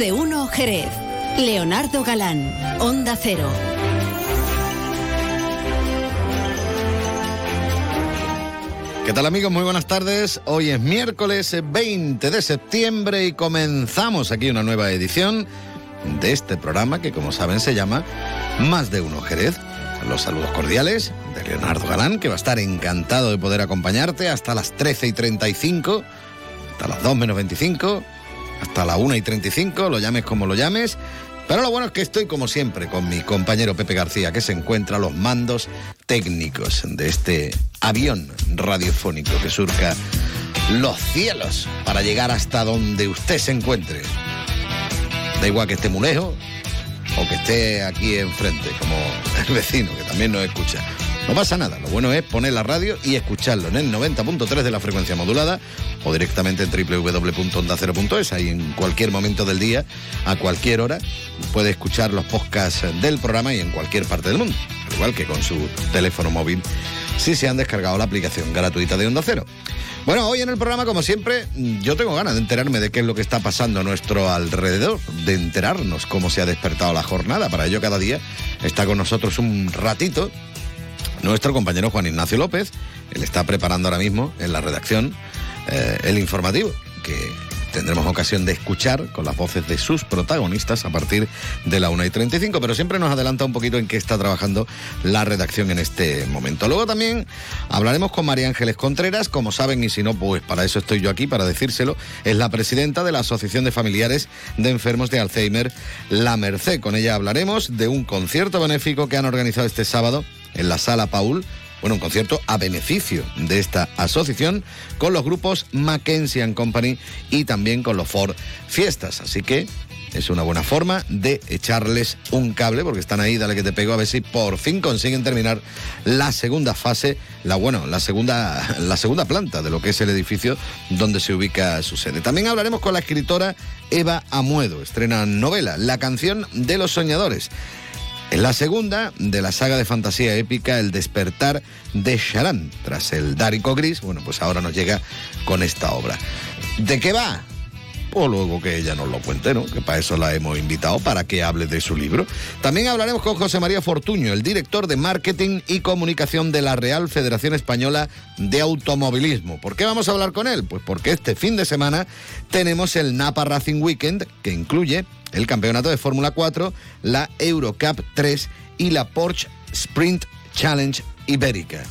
de uno Jerez. Leonardo Galán, Onda Cero. ¿Qué tal amigos? Muy buenas tardes. Hoy es miércoles 20 de septiembre y comenzamos aquí una nueva edición de este programa que como saben se llama Más de uno Jerez. Los saludos cordiales de Leonardo Galán, que va a estar encantado de poder acompañarte hasta las 13 y 35, hasta las 2 menos 25, hasta la 1 y 35, lo llames como lo llames. Pero lo bueno es que estoy como siempre con mi compañero Pepe García, que se encuentra a los mandos técnicos de este avión radiofónico que surca los cielos para llegar hasta donde usted se encuentre. Da igual que esté muy lejos o que esté aquí enfrente, como el vecino, que también nos escucha. No pasa nada, lo bueno es poner la radio y escucharlo en el 90.3 de la frecuencia modulada o directamente en www.ondacero.es, ahí en cualquier momento del día, a cualquier hora, puede escuchar los podcasts del programa y en cualquier parte del mundo, al igual que con su teléfono móvil, si se han descargado la aplicación gratuita de Onda Cero. Bueno, hoy en el programa, como siempre, yo tengo ganas de enterarme de qué es lo que está pasando a nuestro alrededor, de enterarnos cómo se ha despertado la jornada. Para ello, cada día está con nosotros un ratito nuestro compañero Juan Ignacio López. Él está preparando ahora mismo en la redacción eh, el informativo, que tendremos ocasión de escuchar con las voces de sus protagonistas a partir de la 1 y 35, pero siempre nos adelanta un poquito en qué está trabajando la redacción en este momento. Luego también hablaremos con María Ángeles Contreras, como saben, y si no, pues para eso estoy yo aquí, para decírselo, es la presidenta de la Asociación de Familiares de Enfermos de Alzheimer, La Merced. Con ella hablaremos de un concierto benéfico que han organizado este sábado en la Sala Paul bueno, un concierto a beneficio de esta asociación con los grupos Mackenzie Company y también con los Ford Fiestas. Así que es una buena forma de echarles un cable porque están ahí, dale que te pego a ver si por fin consiguen terminar la segunda fase, la bueno, la segunda la segunda planta de lo que es el edificio donde se ubica su sede. También hablaremos con la escritora Eva Amuedo, estrena novela La canción de los soñadores. La segunda de la saga de fantasía épica El despertar de Sharan. Tras el Dárico Gris, bueno, pues ahora nos llega con esta obra. ¿De qué va? O luego que ella nos lo cuente, ¿no? Que para eso la hemos invitado, para que hable de su libro. También hablaremos con José María Fortuño, el director de Marketing y Comunicación de la Real Federación Española de Automovilismo. ¿Por qué vamos a hablar con él? Pues porque este fin de semana tenemos el Napa Racing Weekend, que incluye el Campeonato de Fórmula 4, la Eurocup 3 y la Porsche Sprint Challenge Ibérica.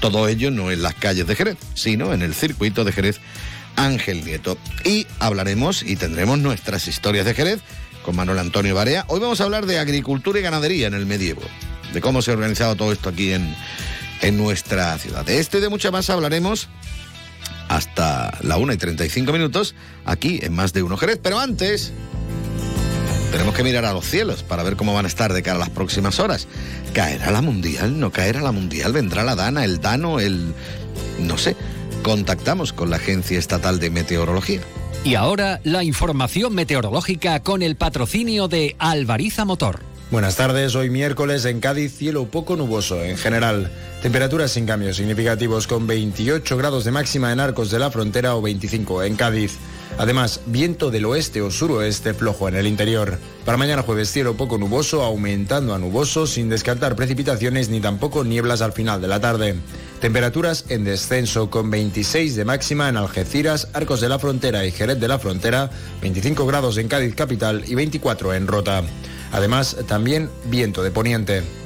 Todo ello no en las calles de Jerez, sino en el circuito de Jerez Ángel Nieto. Y hablaremos y tendremos nuestras historias de Jerez con Manuel Antonio Barea. Hoy vamos a hablar de agricultura y ganadería en el medievo, de cómo se ha organizado todo esto aquí en, en nuestra ciudad. De esto y de mucho más hablaremos hasta la 1 y 35 minutos aquí en Más de Uno Jerez. Pero antes, tenemos que mirar a los cielos para ver cómo van a estar de cara a las próximas horas. ¿Caerá la mundial? ¿No caerá la mundial? ¿Vendrá la Dana, el Dano, el... no sé? Contactamos con la Agencia Estatal de Meteorología. Y ahora la información meteorológica con el patrocinio de Alvariza Motor. Buenas tardes, hoy miércoles en Cádiz cielo poco nuboso en general. Temperaturas sin cambios significativos con 28 grados de máxima en Arcos de la Frontera o 25 en Cádiz. Además, viento del oeste o suroeste flojo en el interior. Para mañana jueves cielo poco nuboso, aumentando a nuboso, sin descartar precipitaciones ni tampoco nieblas al final de la tarde. Temperaturas en descenso con 26 de máxima en Algeciras, Arcos de la Frontera y Jerez de la Frontera, 25 grados en Cádiz capital y 24 en Rota. Además, también viento de poniente.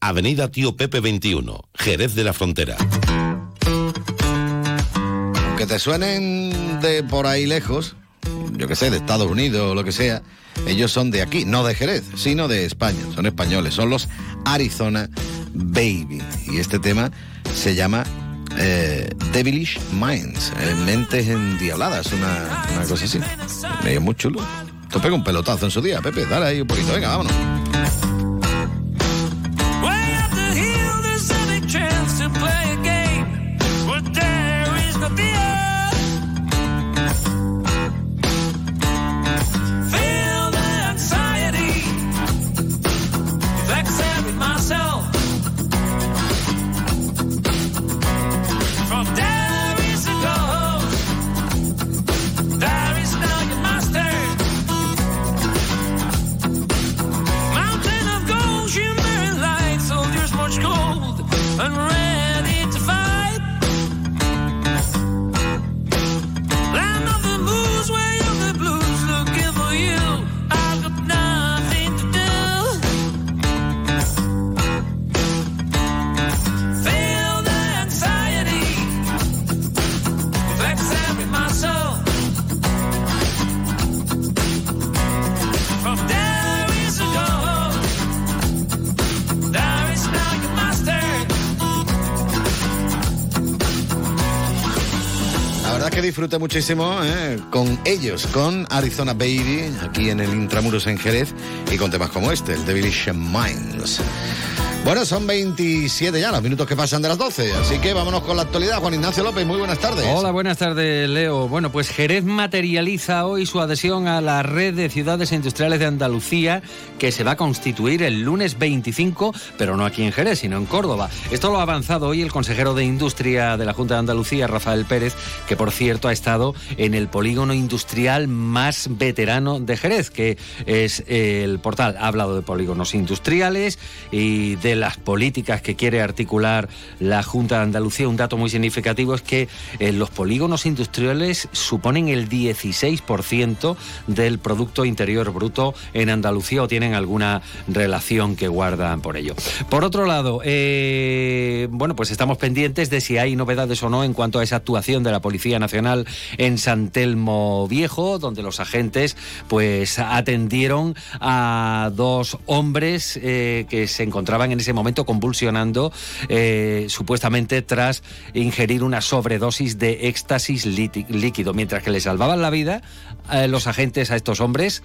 Avenida Tío Pepe 21, Jerez de la Frontera. Que te suenen de por ahí lejos, yo que sé, de Estados Unidos o lo que sea, ellos son de aquí, no de Jerez, sino de España, son españoles, son los Arizona Baby. Y este tema se llama eh, Devilish Minds, eh, mentes endiabladas, una, una cosa así. Medio muy chulo. Te pega un pelotazo en su día, Pepe. Dale ahí un poquito. Venga, vámonos. Muchísimo ¿eh? con ellos, con Arizona Baby, aquí en el Intramuros en Jerez, y con temas como este, el Devilish Minds. Bueno, son 27 ya los minutos que pasan de las 12, así que vámonos con la actualidad. Juan Ignacio López, muy buenas tardes. Hola, buenas tardes, Leo. Bueno, pues Jerez materializa hoy su adhesión a la red de ciudades industriales de Andalucía, que se va a constituir el lunes 25, pero no aquí en Jerez, sino en Córdoba. Esto lo ha avanzado hoy el consejero de Industria de la Junta de Andalucía, Rafael Pérez, que por cierto ha estado en el polígono industrial más veterano de Jerez, que es el portal. Ha hablado de polígonos industriales y de las políticas que quiere articular la Junta de Andalucía. Un dato muy significativo es que eh, los polígonos industriales suponen el 16% del Producto Interior Bruto en Andalucía o tienen alguna relación que guardan por ello. Por otro lado, eh, bueno, pues estamos pendientes de si hay novedades o no en cuanto a esa actuación de la Policía Nacional en San Telmo Viejo, donde los agentes pues atendieron a dos hombres eh, que se encontraban en ese momento convulsionando, eh, supuestamente tras ingerir una sobredosis de éxtasis líquido. Mientras que le salvaban la vida, eh, los agentes a estos hombres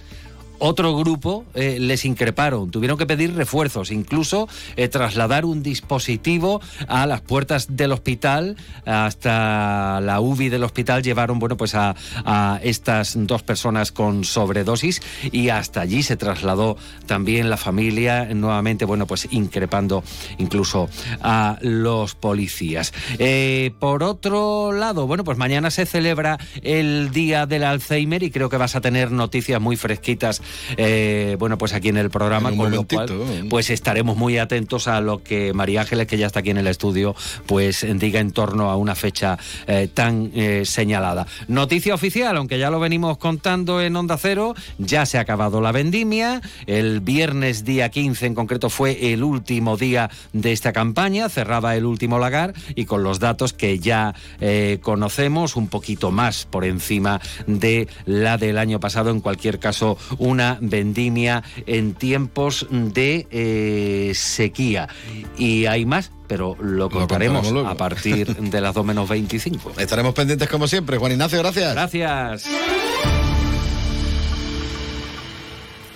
otro grupo eh, les increparon, tuvieron que pedir refuerzos, incluso eh, trasladar un dispositivo a las puertas del hospital, hasta la UBI del hospital llevaron bueno pues a, a estas dos personas con sobredosis y hasta allí se trasladó también la familia, nuevamente bueno pues increpando incluso a los policías. Eh, por otro lado, bueno pues mañana se celebra el Día del Alzheimer y creo que vas a tener noticias muy fresquitas eh, bueno, pues aquí en el programa, En un con lo cual, pues estaremos muy atentos a lo que María Ángeles, que ya está aquí en el estudio, pues diga en torno a una fecha eh, tan eh, señalada. Noticia oficial, aunque ya lo venimos contando en Onda Cero, ya se ha acabado la vendimia. El viernes día 15 en concreto fue el último día de esta campaña, cerraba el último lagar y con los datos que ya eh, conocemos, un poquito más por encima de la del año pasado, en cualquier caso, una vendimia en tiempos de eh, sequía. Y hay más, pero lo contaremos a partir de las 2 menos 25. Estaremos pendientes como siempre. Juan Ignacio, gracias. Gracias.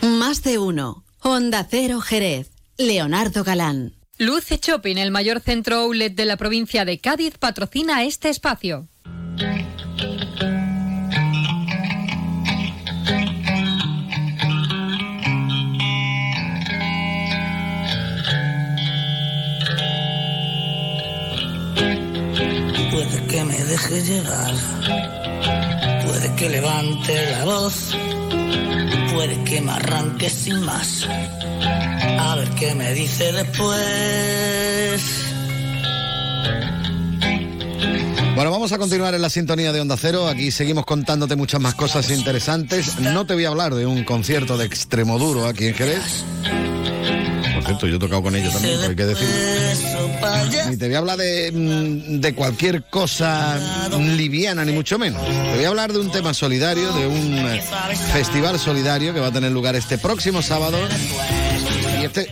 Más de uno. Honda Cero Jerez. Leonardo Galán. Luce Shopping, el mayor centro outlet de la provincia de Cádiz, patrocina este espacio. Puede que me deje llevar, puede que levante la voz, puede que me arranque sin más. A ver qué me dice después. Bueno, vamos a continuar en la sintonía de Onda Cero. Aquí seguimos contándote muchas más cosas interesantes. No te voy a hablar de un concierto de extremo duro aquí en Jerez. Cierto, yo he tocado con ellos también, hay que allá. Ni te voy a hablar de, mm, de cualquier cosa liviana, ni mucho menos. Te voy a hablar de un tema solidario, de un festival solidario que va a tener lugar este próximo sábado. Este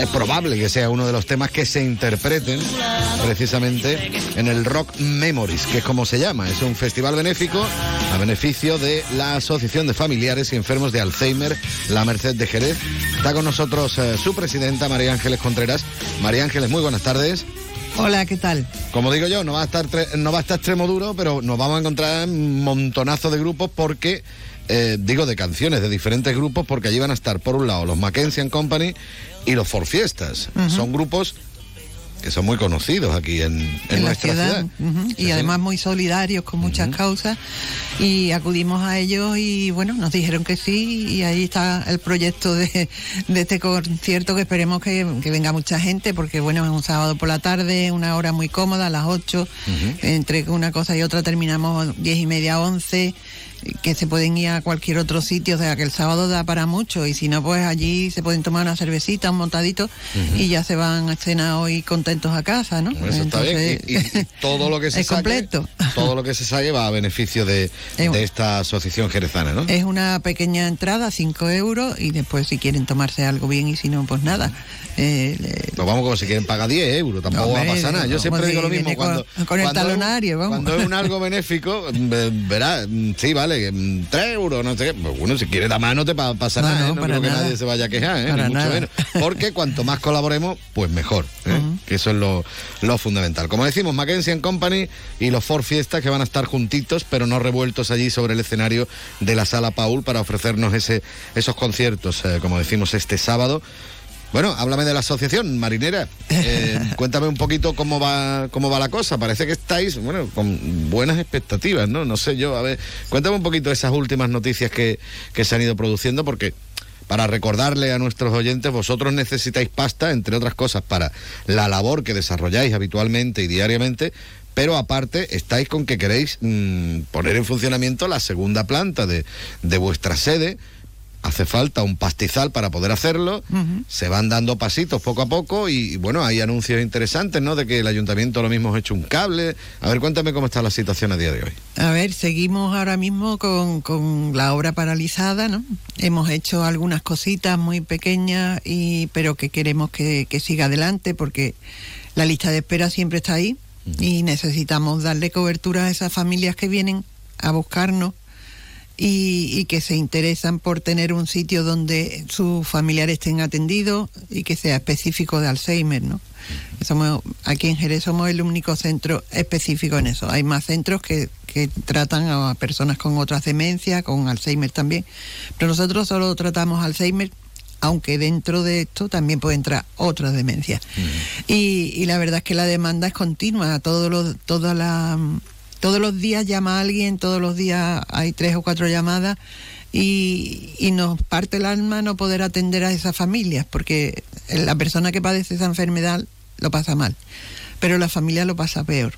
es probable que sea uno de los temas que se interpreten precisamente en el Rock Memories, que es como se llama. Es un festival benéfico a beneficio de la Asociación de Familiares y Enfermos de Alzheimer, la Merced de Jerez. Está con nosotros eh, su presidenta, María Ángeles Contreras. María Ángeles, muy buenas tardes. Hola, ¿qué tal? Como digo yo, no va a estar no va a estar extremo duro, pero nos vamos a encontrar un montonazo de grupos porque eh, digo de canciones de diferentes grupos porque allí van a estar por un lado los Mackenzie Company y los For Fiestas. Son grupos que son muy conocidos aquí en, nuestra ciudad. Y además muy solidarios con muchas causas. Y acudimos a ellos y bueno, nos dijeron que sí y ahí está el proyecto de, este concierto que esperemos que, venga mucha gente porque bueno, es un sábado por la tarde, una hora muy cómoda, a las 8, entre una cosa y otra terminamos diez y media, 11 que se pueden ir a cualquier otro sitio, o sea que el sábado da para mucho y si no pues allí se pueden tomar una cervecita, un montadito y ya se van a cenar hoy contentos a casa, ¿no? Eso está bien. Y, todo lo que se saque, todo lo que se saque va a beneficio de, esta asociación jerezana, ¿no? Es una pequeña entrada, 5 euros y después si quieren tomarse algo bien y si no pues nada. Eh, vamos como si quieren pagar 10 euros, tampoco va a pasar nada. Yo siempre digo lo mismo cuando, con, el talonario, vamos. Cuando es un algo benéfico, verá, sí, vale, 3 mm, euros, no sé qué. Pues bueno, si quieres la mano te pasa nada, ¿eh? no, creo que nadie se vaya a quejar, ¿eh? Ni mucho menos. Porque cuanto más colaboremos, pues mejor. ¿eh? Que eso es lo, lo, fundamental. Como decimos, Mackenzie Company y los Ford Fiestas que van a estar juntitos, pero no revueltos allí sobre el escenario de la Sala Paul para ofrecernos ese, esos conciertos, eh, como decimos, este sábado. Bueno, háblame de la asociación marinera. Eh, cuéntame un poquito cómo va cómo va la cosa. Parece que estáis, bueno, con buenas expectativas, ¿no? No sé yo, a ver, cuéntame un poquito esas últimas noticias que, que se han ido produciendo, porque para recordarle a nuestros oyentes, vosotros necesitáis pasta, entre otras cosas, para la labor que desarrolláis habitualmente y diariamente, pero aparte estáis con que queréis mm, poner en funcionamiento la segunda planta de, de vuestra sede hace falta un pastizal para poder hacerlo, se van dando pasitos poco a poco y bueno, hay anuncios interesantes, ¿no? De que el ayuntamiento lo mismo ha hecho un cable. A ver, cuéntame cómo está la situación a día de hoy. A ver, seguimos ahora mismo con, la obra paralizada, ¿no? Hemos hecho algunas cositas muy pequeñas, y, pero que queremos que, siga adelante porque la lista de espera siempre está ahí y necesitamos darle cobertura a esas familias que vienen a buscarnos y, que se interesan por tener un sitio donde sus familiares estén atendidos y que sea específico de Alzheimer, ¿no? Somos, aquí en Jerez somos el único centro específico en eso. Hay más centros que, que tratan a personas con otras demencias, con Alzheimer también, pero nosotros solo tratamos Alzheimer aunque dentro de esto también puede entrar otras demencias. y, y, la verdad es que la demanda es continua, todo lo, toda la todos los días llama a alguien, todos los días hay tres o cuatro llamadas y, nos parte el alma no poder atender a esas familias, porque la persona que padece esa enfermedad lo pasa mal, pero la familia lo pasa peor.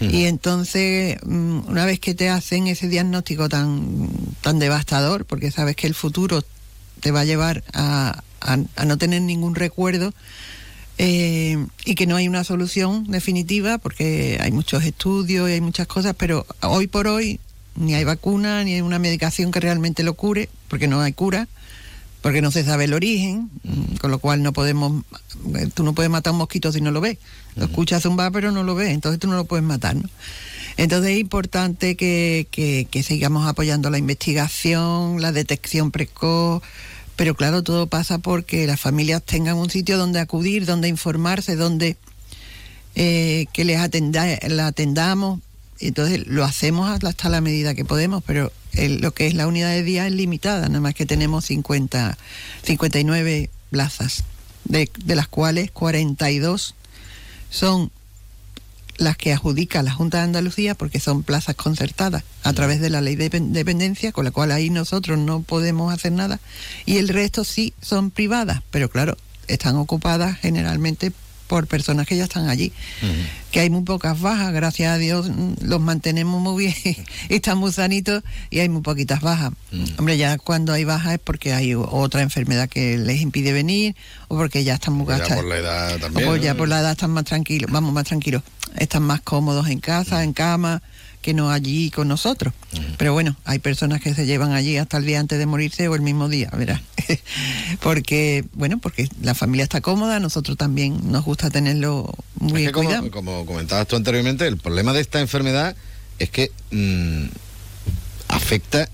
Y entonces, mm, una vez que te hacen ese diagnóstico tan, tan devastador, porque sabes que el futuro te va a llevar a, a no tener ningún recuerdo, eh, y que no hay una solución definitiva porque hay muchos estudios y hay muchas cosas, pero hoy por hoy ni hay vacuna ni hay una medicación que realmente lo cure, porque no hay cura, porque no se sabe el origen, mm, con lo cual no podemos, eh, tú no puedes matar a un mosquito si no lo ves, lo escuchas zumbar pero no lo ves, entonces tú no lo puedes matar, ¿no? Entonces es importante que, que, que sigamos apoyando la investigación, la detección precoz, pero claro, todo pasa porque las familias tengan un sitio donde acudir, donde informarse, donde eh, que les atenda, la atendamos. Entonces lo hacemos hasta la medida que podemos, pero lo que es la unidad de día es limitada, nada más que tenemos 50, 59 plazas, de, de las cuales 42 son las que adjudica la Junta de Andalucía porque son plazas concertadas a través de la ley de dependencia, con la cual ahí nosotros no podemos hacer nada, y el resto sí son privadas, pero claro, están ocupadas generalmente por personas que ya están allí. Que hay muy pocas bajas, gracias a Dios los mantenemos muy bien, están muy sanitos y hay muy poquitas bajas. Hombre, ya cuando hay bajas es porque hay otra enfermedad que les impide venir o porque ya están muy gastados. Ya por la edad también. O ya por la edad están más tranquilos, vamos, más tranquilos, están más cómodos en casa, en cama que no allí con nosotros. Pero bueno, hay personas que se llevan allí hasta el día antes de morirse o el mismo día, verás. porque, bueno, porque la familia está cómoda, nosotros también nos gusta tenerlo muy es como, como, comentabas tú anteriormente, el problema de esta enfermedad es que mm, afecta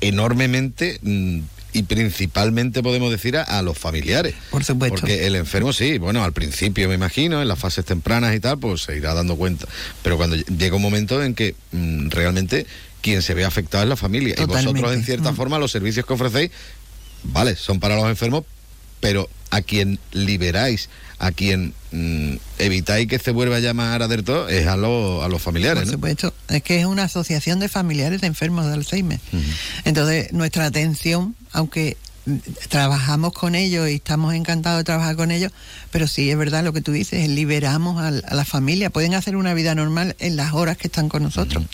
enormemente mm, y principalmente podemos decir a, a, los familiares. Por supuesto. Porque el enfermo sí, bueno, al principio me imagino, en las fases tempranas y tal, pues se irá dando cuenta. Pero cuando llega un momento en que mm, realmente quien se ve afectado es la familia. Totalmente. Y vosotros, en cierta Mm. forma, los servicios que ofrecéis, vale, son para los enfermos, pero a quien liberáis, a quien mm, evitáis que se vuelva a llamar a todo, es a, los a los familiares. Por ¿no? supuesto, es que es una asociación de familiares de enfermos de Alzheimer. Entonces, nuestra atención, aunque trabajamos con ellos y estamos encantados de trabajar con ellos, pero sí es verdad lo que tú dices, liberamos a, la familia, pueden hacer una vida normal en las horas que están con nosotros.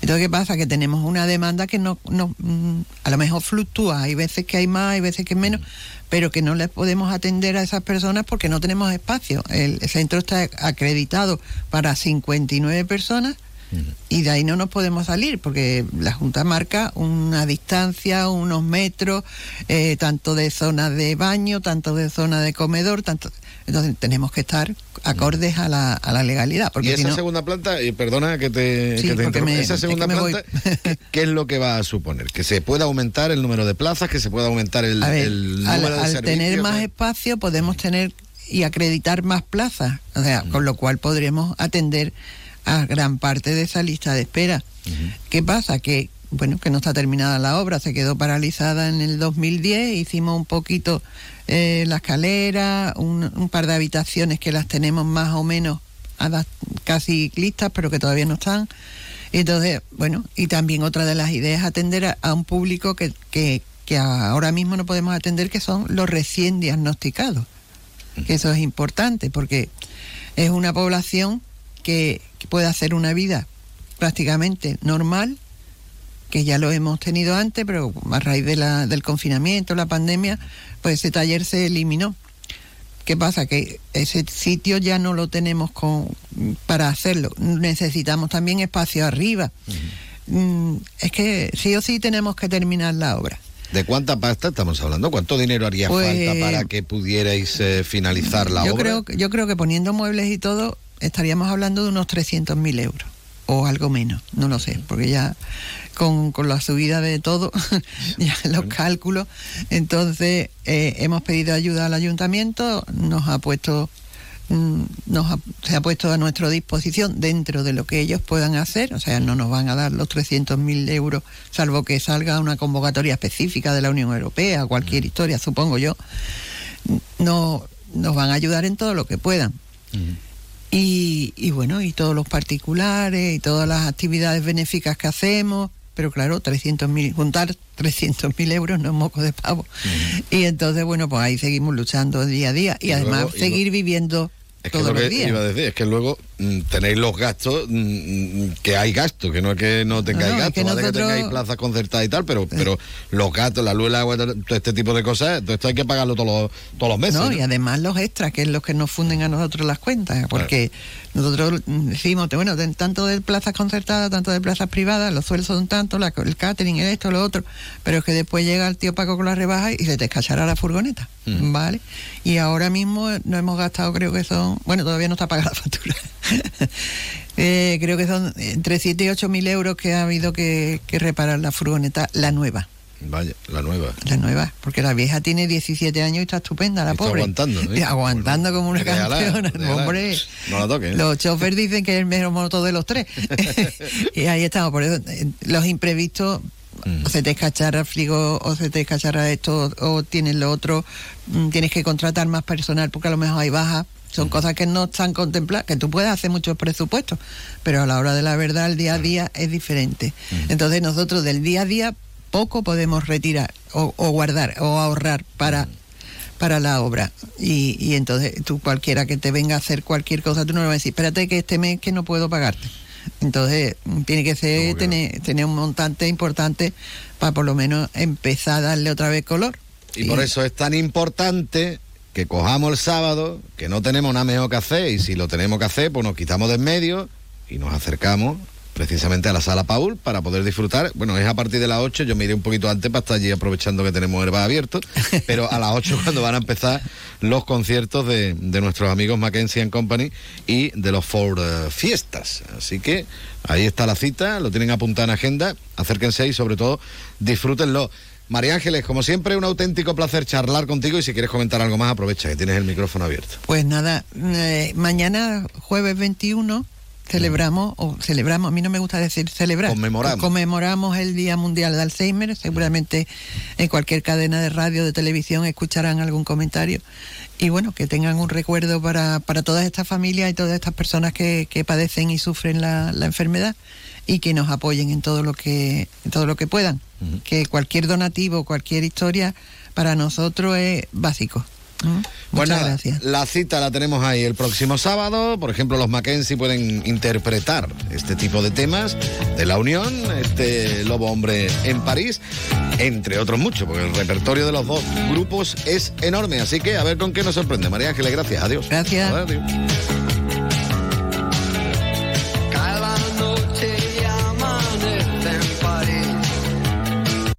Entonces, ¿qué pasa? Que tenemos una demanda que no, no mm, a lo mejor fluctúa, hay veces que hay más, hay veces que menos, pero que no les podemos atender a esas personas porque no tenemos espacio. El centro está acreditado para 59 personas y de ahí no nos podemos salir porque la Junta marca una distancia, unos metros, eh, tanto de zona de baño, tanto de zona de comedor, tanto entonces tenemos que estar acordes a la, a la legalidad. Porque y si esa no- segunda planta, y perdona que te, Sí, que te me- esa es que segunda planta, ¿qué, es lo que va a suponer? Que se pueda aumentar el número de plazas, que se pueda aumentar el, ver, el al, número de al servicios. tener más ¿eh? espacio podemos tener y acreditar más plazas, o sea, con lo cual podremos atender a gran parte de esa lista de espera. ¿Qué pasa? Que bueno, que no está terminada la obra, se quedó paralizada en el 2010, hicimos un poquito eh, la escalera, un, un par de habitaciones que las tenemos más o menos casi listas, pero que todavía no están. Entonces, bueno, y también otra de las ideas es atender a, a un público que, que, que ahora mismo no podemos atender, que son los recién diagnosticados. Que eso es importante, porque es una población que, que puede hacer una vida prácticamente normal, que ya lo hemos tenido antes, pero a raíz de la, del confinamiento, la pandemia, pues ese taller se eliminó. ¿Qué pasa? Que ese sitio ya no lo tenemos con, para hacerlo. Necesitamos también espacio arriba. Mm, Es que sí o sí tenemos que terminar la obra. ¿De cuánta pasta estamos hablando? ¿Cuánto dinero haría Pues- falta para que pudierais eh, finalizar la yo obra? Creo, yo creo que poniendo muebles y todo, estaríamos hablando de unos 300.000 euros. O algo menos, no lo sé, porque ya con, con la subida de todo, ya los cálculos. Entonces, eh, hemos pedido ayuda al ayuntamiento, nos ha puesto mm, nos ha- se ha puesto a nuestra disposición dentro de lo que ellos puedan hacer, o sea, no nos van a dar los 300.000 euros, salvo que salga una convocatoria específica de la Unión Europea, cualquier historia, supongo yo, no, nos van a ayudar en todo lo que puedan. Y, y bueno, y todos los particulares y todas las actividades benéficas que hacemos, pero claro, 300.000, juntar 300.000 euros no es moco de pavo. Y entonces, bueno, pues ahí seguimos luchando día a día y, Y además luego- y seguir viviendo Es que todos lo los que días. iba a decir es que luego tenéis los gastos, mm, que hay gastos, que no es que no tengáis No, gastos, que vale que nosotros- tengáis plazas concertadas y tal, pero, pero los gastos, la luz, el agua, todo este tipo de cosas, todo esto hay que pagarlo todos los, todos los meses. No, ¿no? y además los extras, que es lo que nos funden a nosotros las cuentas, porque nosotros mm, decimos, bueno, tanto de plazas concertadas, tanto de plazas privadas, los sueldos son tanto, la- el catering, el esto, lo otro, pero es que después llega el tío Paco con la rebaja y se te escachará la furgoneta, ¿vale? Y ahora mismo no hemos gastado, creo que son, bueno, todavía no está pagada la factura. Eh, creo que son entre 7 y 8 mil euros que ha habido que, que reparar la furgoneta, la nueva. Vaya, la nueva. La nueva, porque la vieja tiene 17 años y está estupenda, la Está pobre. aguantando, ¿eh? Y aguantando como una Déjala, campeona, déjala. hombre. No la toques. ¿eh? Los choferes dicen que es el mejor moto de los tres. y ahí estamos, por eso eh, los imprevistos, Mm. o se te escacharra el frigo, o se te escacharra esto, o tienes lo otro, mm, tienes que contratar más personal porque a lo mejor hay bajas. Son Mm. cosas que no están contempladas, que tú puedes hacer muchos presupuestos, pero a la hora de la verdad, el día a día es diferente. Entonces nosotros del día a día poco podemos retirar o, o guardar o ahorrar para para la obra. Y, y entonces tú cualquiera que te venga a hacer cualquier cosa tú no le vas a decir espérate que este mes que no puedo pagarte entonces mm, tiene que ser tener, tener un montante importante para por lo menos empezar a darle otra vez color. Y por eso es tan importante que cojamos el sábado, que no tenemos nada mejor que hacer, y si lo tenemos que hacer, pues nos quitamos de en medio y nos acercamos precisamente a la sala Paul para poder disfrutar. Bueno, es a partir de las 8, yo me iré un poquito antes para estar allí aprovechando que tenemos el bar abierto, pero a las 8 cuando van a empezar los conciertos de, de nuestros amigos Mackenzie and Company y de los Ford eh, Fiestas. Así que ahí está la cita, lo tienen apuntado en agenda, acérquense y sobre todo disfrútenlo. María Ángeles, como siempre, un auténtico placer charlar contigo y si quieres comentar algo más, aprovecha que tienes el micrófono abierto. Pues nada, eh, mañana jueves 21 celebramos, o celebramos, a mí no me gusta decir celebrar. Conmemoramos. Conmemoramos el Día Mundial de Alzheimer. Seguramente en cualquier cadena de radio, de televisión, escucharán algún comentario. Y bueno, que tengan un recuerdo para, para todas estas familias y todas estas personas que, que padecen y sufren la, la enfermedad y que nos apoyen en todo lo que, en todo lo que puedan. Que cualquier donativo, cualquier historia, para nosotros es básico. ¿Mm? Bueno, Muchas gracias. la cita la tenemos ahí el próximo sábado. Por ejemplo, los Mackenzie pueden interpretar este tipo de temas de la Unión, este Lobo Hombre en París, entre otros muchos, porque el repertorio de los dos grupos es enorme. Así que a ver con qué nos sorprende. María Ángeles, gracias. Adiós. Gracias. Adiós.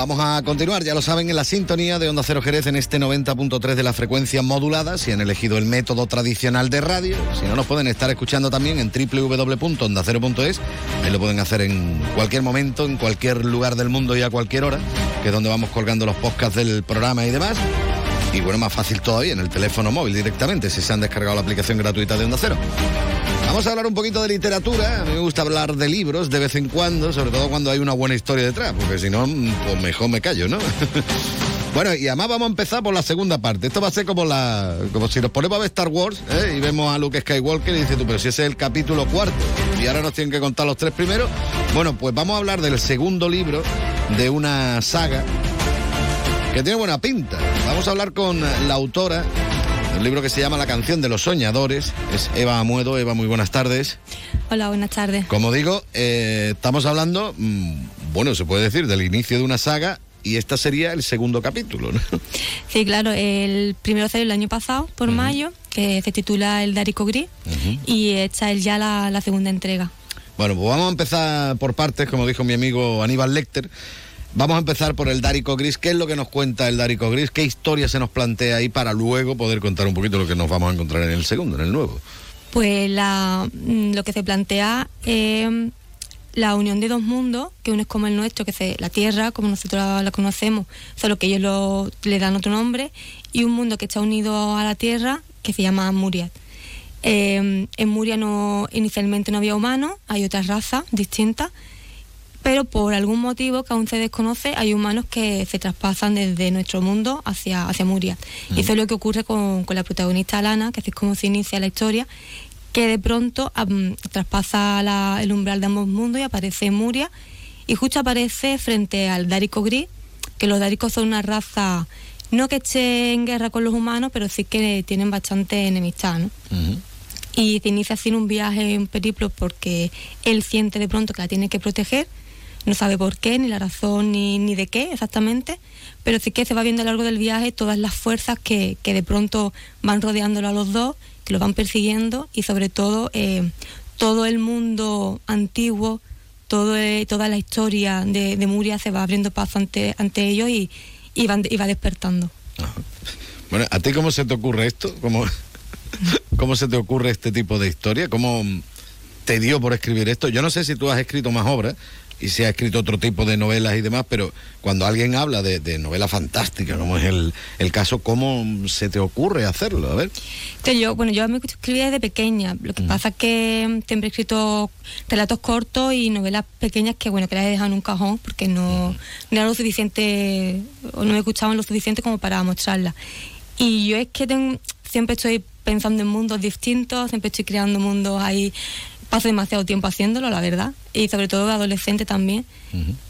Vamos a continuar, ya lo saben, en la sintonía de Onda Cero Jerez en este 90.3 de la frecuencia modulada, si han elegido el método tradicional de radio, si no nos pueden estar escuchando también en www.ondacero.es, ahí lo pueden hacer en cualquier momento, en cualquier lugar del mundo y a cualquier hora, que es donde vamos colgando los podcasts del programa y demás. Y bueno, más fácil todavía, en el teléfono móvil directamente, si se han descargado la aplicación gratuita de Onda Cero. Vamos a hablar un poquito de literatura. A mí me gusta hablar de libros de vez en cuando, sobre todo cuando hay una buena historia detrás, porque si no, pues mejor me callo, ¿no? Bueno, y además vamos a empezar por la segunda parte. Esto va a ser como la como si nos ponemos a ver Star Wars ¿eh? y vemos a Luke Skywalker y dice tú, pero si ese es el capítulo cuarto y ahora nos tienen que contar los tres primeros. Bueno, pues vamos a hablar del segundo libro de una saga que tiene buena pinta. Vamos a hablar con la autora un libro que se llama La canción de los soñadores. Es Eva Amuedo. Eva, muy buenas tardes. Hola, buenas tardes. Como digo, eh, estamos hablando, mmm, bueno, se puede decir, del inicio de una saga y este sería el segundo capítulo, ¿no? Sí, claro, el primero salió el año pasado, por uh -huh. mayo, que se titula El Darico Gris uh -huh. y esta es ya la, la segunda entrega. Bueno, pues vamos a empezar por partes, como dijo mi amigo Aníbal Lecter. Vamos a empezar por el Dárico Gris. ¿Qué es lo que nos cuenta el Dárico Gris? ¿Qué historia se nos plantea ahí para luego poder contar un poquito lo que nos vamos a encontrar en el segundo, en el nuevo? Pues la, lo que se plantea es la unión de dos mundos, que uno es como el nuestro, que es la Tierra, como nosotros la conocemos, solo que ellos lo, le dan otro nombre, y un mundo que está unido a la Tierra, que se llama Muriat. Eh, en Muria no, inicialmente no había humanos, hay otras razas distintas, pero por algún motivo que aún se desconoce hay humanos que se traspasan desde nuestro mundo hacia, hacia Muria. Mm. Y eso es lo que ocurre con, con la protagonista Alana, que es como se inicia la historia, que de pronto um, traspasa la, el umbral de ambos mundos y aparece en Muria y justo aparece frente al Dárico Gris, que los Dáricos son una raza no que esté en guerra con los humanos, pero sí que tienen bastante enemistad, ¿no? Y se inicia así en un viaje, un periplo, porque él siente de pronto que la tiene que proteger, no sabe por qué, ni la razón, ni, ni de qué exactamente, pero sí que se va viendo a lo largo del viaje todas las fuerzas que, que de pronto van rodeándolo a los dos, que los van persiguiendo y sobre todo eh, todo el mundo antiguo, todo, eh, toda la historia de, de Muria se va abriendo paso ante, ante ellos y, y, y va despertando. Bueno, ¿a ti cómo se te ocurre esto? ¿Cómo, ¿Cómo se te ocurre este tipo de historia? ¿Cómo te dio por escribir esto? Yo no sé si tú has escrito más obras y si has escrito otro tipo de novelas y demás, pero cuando alguien habla de, de novela fantástica, como es el, el caso, ¿cómo se te ocurre hacerlo? A ver. Que yo, bueno, yo me escribí desde pequeña. Lo que pasa es que siempre he escrito relatos cortos y novelas pequeñas que, bueno, que las he dejado en un cajón porque no, no era lo suficiente, o no me gustaban lo suficiente como para mostrarlas. Y yo es que siempre estoy pensando en mundos distintos, siempre estoy creando mundos ahí. Paso demasiado tiempo haciéndolo, la verdad. Y sobre todo de adolescente también.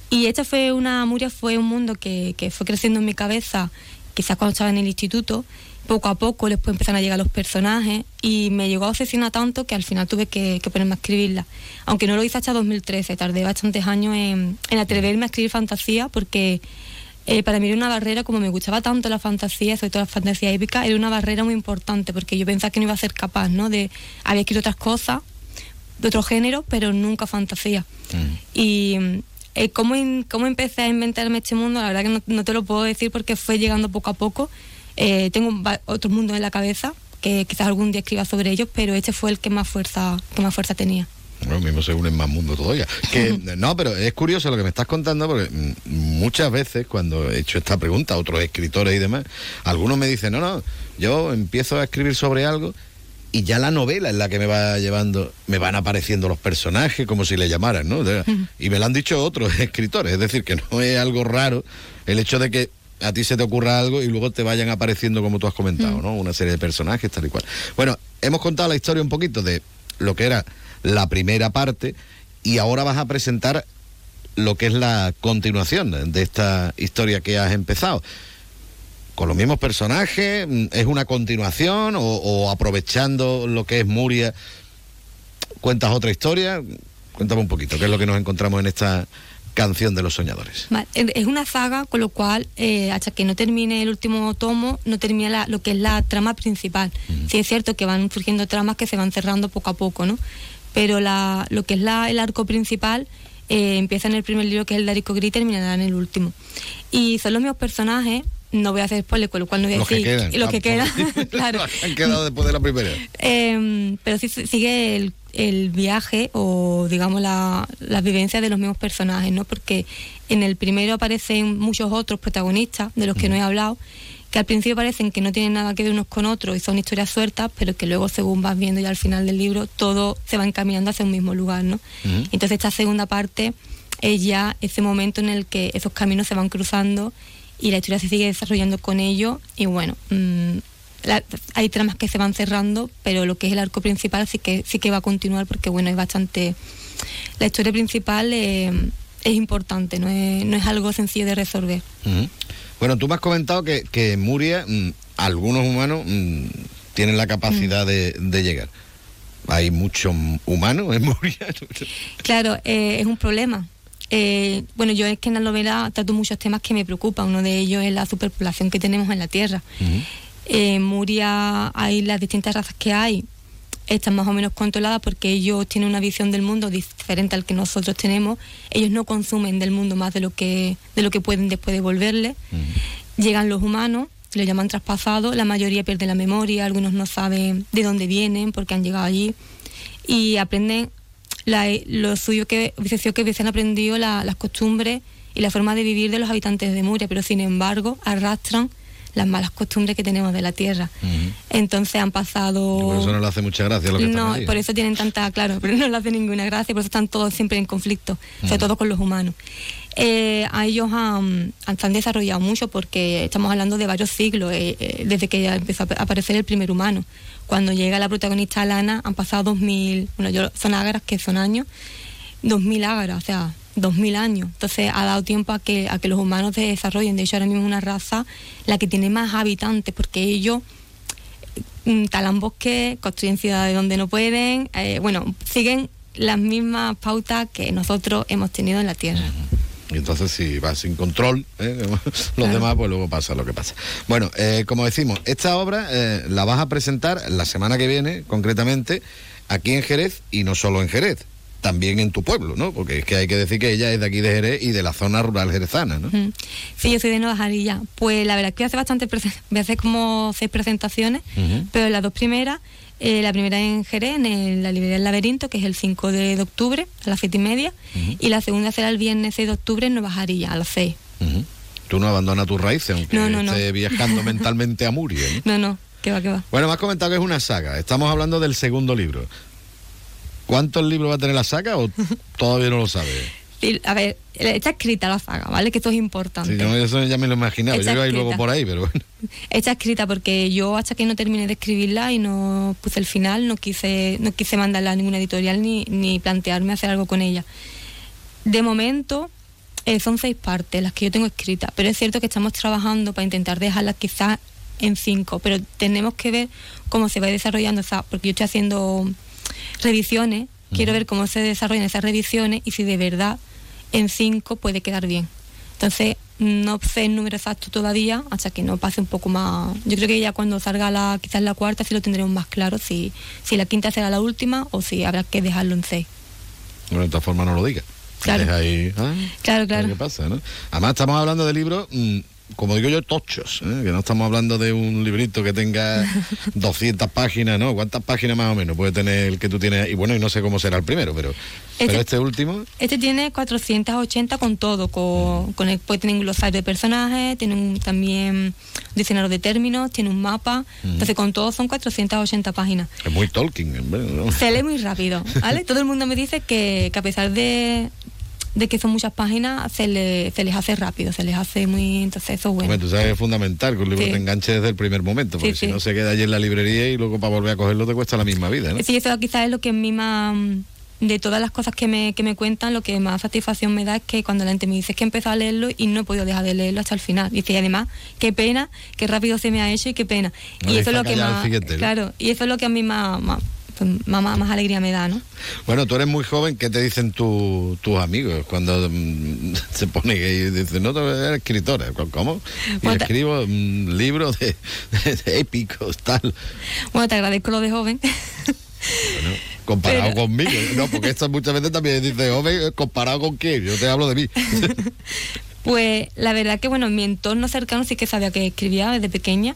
Y esta fue una, Muria fue un mundo que, que fue creciendo en mi cabeza, quizás cuando estaba en el instituto. Poco a poco después empezaron a llegar los personajes y me llegó a obsesionar tanto que al final tuve que, que ponerme a escribirla. Aunque no lo hice hasta 2013, tardé bastantes años en, en atreverme a escribir fantasía porque eh, para mí era una barrera, como me gustaba tanto la fantasía, sobre todo la fantasía épica, era una barrera muy importante porque yo pensaba que no iba a ser capaz, ¿no? De, había escrito otras cosas de otro género, pero nunca fantasía. Y eh, ¿cómo, in- cómo empecé a inventarme este mundo, la verdad que no, no te lo puedo decir porque fue llegando poco a poco. Eh, tengo otros mundos en la cabeza que quizás algún día escriba sobre ellos, pero este fue el que más fuerza, que más fuerza tenía. Bueno, mismo se unen más mundo todavía. Que, no, pero es curioso lo que me estás contando porque mm, muchas veces cuando he hecho esta pregunta a otros escritores y demás, algunos me dicen, no, no, yo empiezo a escribir sobre algo y ya la novela es la que me va llevando, me van apareciendo los personajes como si le llamaran, ¿no? De- Y me lo han dicho otros escritores, es decir, que no es algo raro el hecho de que a ti se te ocurra algo y luego te vayan apareciendo como tú has comentado, ¿no? Una serie de personajes tal y cual. Bueno, hemos contado la historia un poquito de lo que era la primera parte y ahora vas a presentar lo que es la continuación de esta historia que has empezado. Con los mismos personajes, mm, es una continuación o, o aprovechando lo que es Muria, cuentas otra historia. Cuéntame un poquito, ¿qué es lo que nos encontramos en esta canción de los soñadores? Es una saga, con lo cual, eh, hasta que no termine el último tomo, no termina la- lo que es la trama principal. Sí es cierto que van surgiendo tramas que se van cerrando poco a poco, ¿no? Pero la, lo que es la, el arco principal eh, empieza en el primer libro, que es el de Arico Gris, y terminará en el último. Y son los mismos personajes, no voy a hacer spoiler, con lo cual no voy a Los que decir... quedan, y los que quedan, claro. Han quedado después de la primera. Eh, pero sí sigue el, el viaje o digamos la, las vivencias de los mismos personajes, ¿no? Porque en el primero aparecen muchos otros protagonistas de los que no he hablado, que al principio parecen que no tienen nada que ver unos con otros y son historias sueltas, pero que luego según vas viendo ya al final del libro, todo se va encaminando hacia un mismo lugar, ¿no? Entonces esta segunda parte es ya ese momento en el que esos caminos se van cruzando y la historia se sigue desarrollando con ellos y bueno, mm, la- hay tramas que se van cerrando, pero lo que es el arco principal sí que sí que va a continuar porque bueno, es bastante la historia principal eh, es importante, no es, no es algo sencillo de resolver. Bueno, tú me has comentado que, que en Muria mm, algunos humanos mm, tienen la capacidad de, de llegar. Hay muchos humanos en Muria. Claro, eh, es un problema. Eh, bueno, yo es que en la novela trato muchos temas que me preocupan. Uno de ellos es la superpoblación que tenemos en la Tierra. Eh, en Muria hay las distintas razas que hay. Están más o menos controladas porque ellos tienen una visión del mundo diferente al que nosotros tenemos. Ellos no consumen del mundo más de lo que, de lo que pueden después devolverle. Llegan los humanos, lo llaman traspasados, la mayoría pierde la memoria, algunos no saben de dónde vienen, porque han llegado allí. Y aprenden la- lo suyo que hubiese sido que hubiesen aprendido la- las costumbres y la forma de vivir de los habitantes de Muria, pero sin embargo arrastran las malas costumbres que tenemos de la tierra. Entonces han pasado... Por eso no le hace mucha gracia lo que No, por eso tienen tanta, claro, pero no le hace ninguna gracia, por eso están todos siempre en conflicto, sobre todo con los humanos. Eh, a ellos han, han- se han desarrollado mucho porque estamos hablando de varios siglos, eh, eh, desde que empezó a aparecer el primer humano. Cuando llega la protagonista Lana han pasado 2000, bueno, yo, son ágaras que son años, 2000 ágaras, o sea, 2.000 años. Entonces ha dado tiempo a que, a que los humanos se desarrollen. De hecho, ahora mismo es una raza la que tiene más habitantes, porque ellos mm, talan bosques, construyen ciudades donde no pueden, eh, bueno, siguen las mismas pautas que nosotros hemos tenido en la Tierra. Y entonces si vas sin control, ¿eh? los demás, pues luego pasa lo que pasa. Bueno, eh, como decimos, esta obra eh, la vas a presentar la semana que viene, concretamente, aquí en Jerez y no solo en Jerez, también en tu pueblo, ¿no? Porque es que hay que decir que ella es de aquí de Jerez y de la zona rural jerezana, ¿no? Sí, yo soy de Nueva Jarilla. Pues la verdad es que voy a hacer bastante, voy a hacer como seis presentaciones, Ujú. pero las dos primeras, eh, la primera en Jerez, en la librería El Laberinto, que es el 5 de, octubre, a las siete y media, y la segunda será el viernes 6 de octubre en Nueva Jarilla, a las 6. Ujú. Tú no abandonas tus raíces, aunque No, no, no. estés viajando mentalmente a Muria, ¿no? No, no, que va, que va. Bueno, me has comentado que es una saga. Estamos hablando del segundo libro. ¿Cuántos libros va a tener la saga o todavía no lo sabes? A ver, está escrita la saga, ¿vale? Que esto es importante. Sí, yo eso ya me lo imaginaba. Está Yo iba a ir luego por ahí, pero bueno. Está escrita porque yo hasta que no terminé de escribirla y no puse el final, no quise, no quise mandarla a ninguna editorial ni, ni plantearme hacer algo con ella. De momento eh, son seis partes las que yo tengo escritas, pero es cierto que estamos trabajando para intentar dejarlas quizás en cinco, pero tenemos que ver cómo se va desarrollando esa, porque yo estoy haciendo revisiones, quiero ver cómo se desarrollan esas revisiones y si de verdad en cinco puede quedar bien. Entonces, no sé el número exacto todavía hasta que no pase un poco más. Yo creo que ya cuando salga la, quizás la cuarta sí lo tendremos más claro, si, si la quinta será la última o si habrá que dejarlo en seis. Bueno, de todas formas no lo digas. Claro. Ahí, ¿ah? Claro, claro. ¿Qué pasa, no? Además estamos hablando de libros, mm, como digo yo, tochos, ¿eh? que no estamos hablando de un librito que tenga 200 páginas, ¿no? ¿Cuántas páginas más o menos puede tener el que tú tienes? Y bueno, y no sé cómo será el primero, pero pero este último, Este tiene 480 con todo, con, con el, puede tener un glosario de personajes, tiene un, también un diccionario de términos, tiene un mapa, entonces con todo son 480 páginas. es muy Tolkien, en verdad, ¿no? Se lee muy rápido, ¿vale? Todo el mundo me dice que, que a pesar de, de que son muchas páginas, se, le- se les hace rápido, se les hace muy... Entonces eso es bueno. Hombre, tú sabes que es fundamental que un libro Sí. te enganche desde el primer momento, porque Sí, si no se queda allí en la librería y luego para volver a cogerlo te cuesta la misma vida, ¿no? Sí, eso quizás es lo que a mí más... De todas las cosas que me, que me cuentan, lo que más satisfacción me da es que cuando la gente me dice que he empezado a leerlo y no he podido dejar de leerlo hasta el final. Dice, y además, qué pena, qué rápido se me ha hecho y qué pena. No y eso es lo que más... Claro, y eso es lo que a mí más, más, pues, más, más- alegría me da, ¿no? Bueno, tú eres muy joven, ¿qué te dicen tu- tus amigos cuando mm, se pone y dicen, no, tú eres escritora? ¿Cómo? Y Bueno, escribo mm, libros de, de épicos, tal, Bueno, te agradezco lo de joven. comparado Pero- conmigo. No, porque esto muchas veces también dice, joven, ¿comparado con quién? Yo te hablo de mí. Pues la verdad que bueno, en mi entorno cercano sí que sabía que escribía desde pequeña,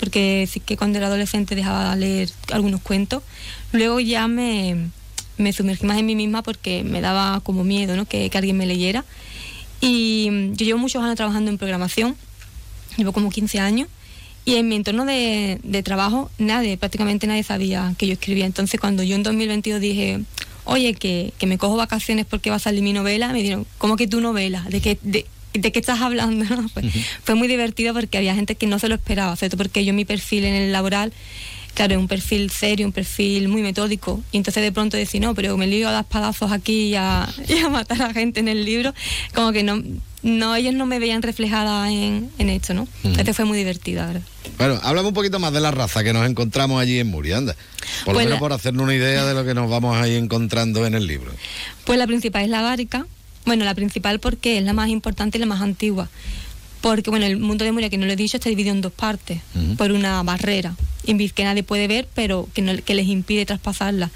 porque sí que cuando era adolescente dejaba leer algunos cuentos. Luego ya me, me sumergí más en mí misma porque me daba como miedo ¿no? que, que alguien me leyera. Y mm, yo llevo muchos años trabajando en programación, llevo como 15 años, y en mi entorno de, de trabajo nadie, prácticamente nadie sabía que yo escribía. Entonces cuando yo en 2022 dije, oye, que, que me cojo vacaciones porque va a salir mi novela, me dijeron, ¿cómo que tu novela? ¿De qué, de, de qué estás hablando? no? Pues, Fue muy divertido porque había gente que no se lo esperaba, sobre todo porque yo mi perfil en el laboral, claro, es un perfil serio, un perfil muy metódico, y entonces de pronto decir, no, pero me lío a dar padazos aquí y a, y a matar a gente en el libro, como que no, no ellos no me veían reflejada en, en esto, ¿no? Este fue muy divertido, la verdad. Bueno, háblame un poquito más de la raza que nos encontramos allí en Muria, anda. Por lo Pues menos la- por hacernos una idea de lo que nos vamos ahí encontrando en el libro. Pues la principal es la bárica. Bueno, la principal porque es la más importante y la más antigua. Porque, bueno, el mundo de Muria, que no lo he dicho, está dividido en dos partes, por una barrera, que nadie puede ver, pero que, no- que les impide traspasarla.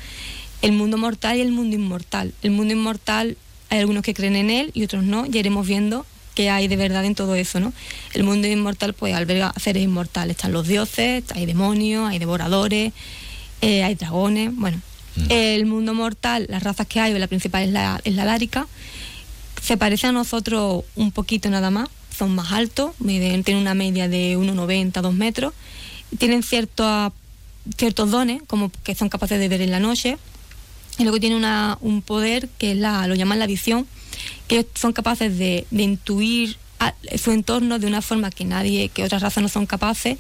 El mundo mortal y el mundo inmortal. El mundo inmortal, hay algunos que creen en él y otros no, ya iremos viendo qué hay de verdad en todo eso, ¿no? El mundo inmortal, pues, alberga seres inmortales. Están los dioses, hay demonios, hay devoradores, eh, hay dragones, bueno. El mundo mortal, las razas que hay, la principal es la, es la lárica, se parece a nosotros un poquito nada más, son más altos, tienen una media de 1,90, 2 metros, tienen ciertos ciertos dones, como que son capaces de ver en la noche, y luego tienen una, un poder que es la, lo llaman la visión, que son capaces de, de intuir su entorno de una forma que nadie, que otras razas no son capaces,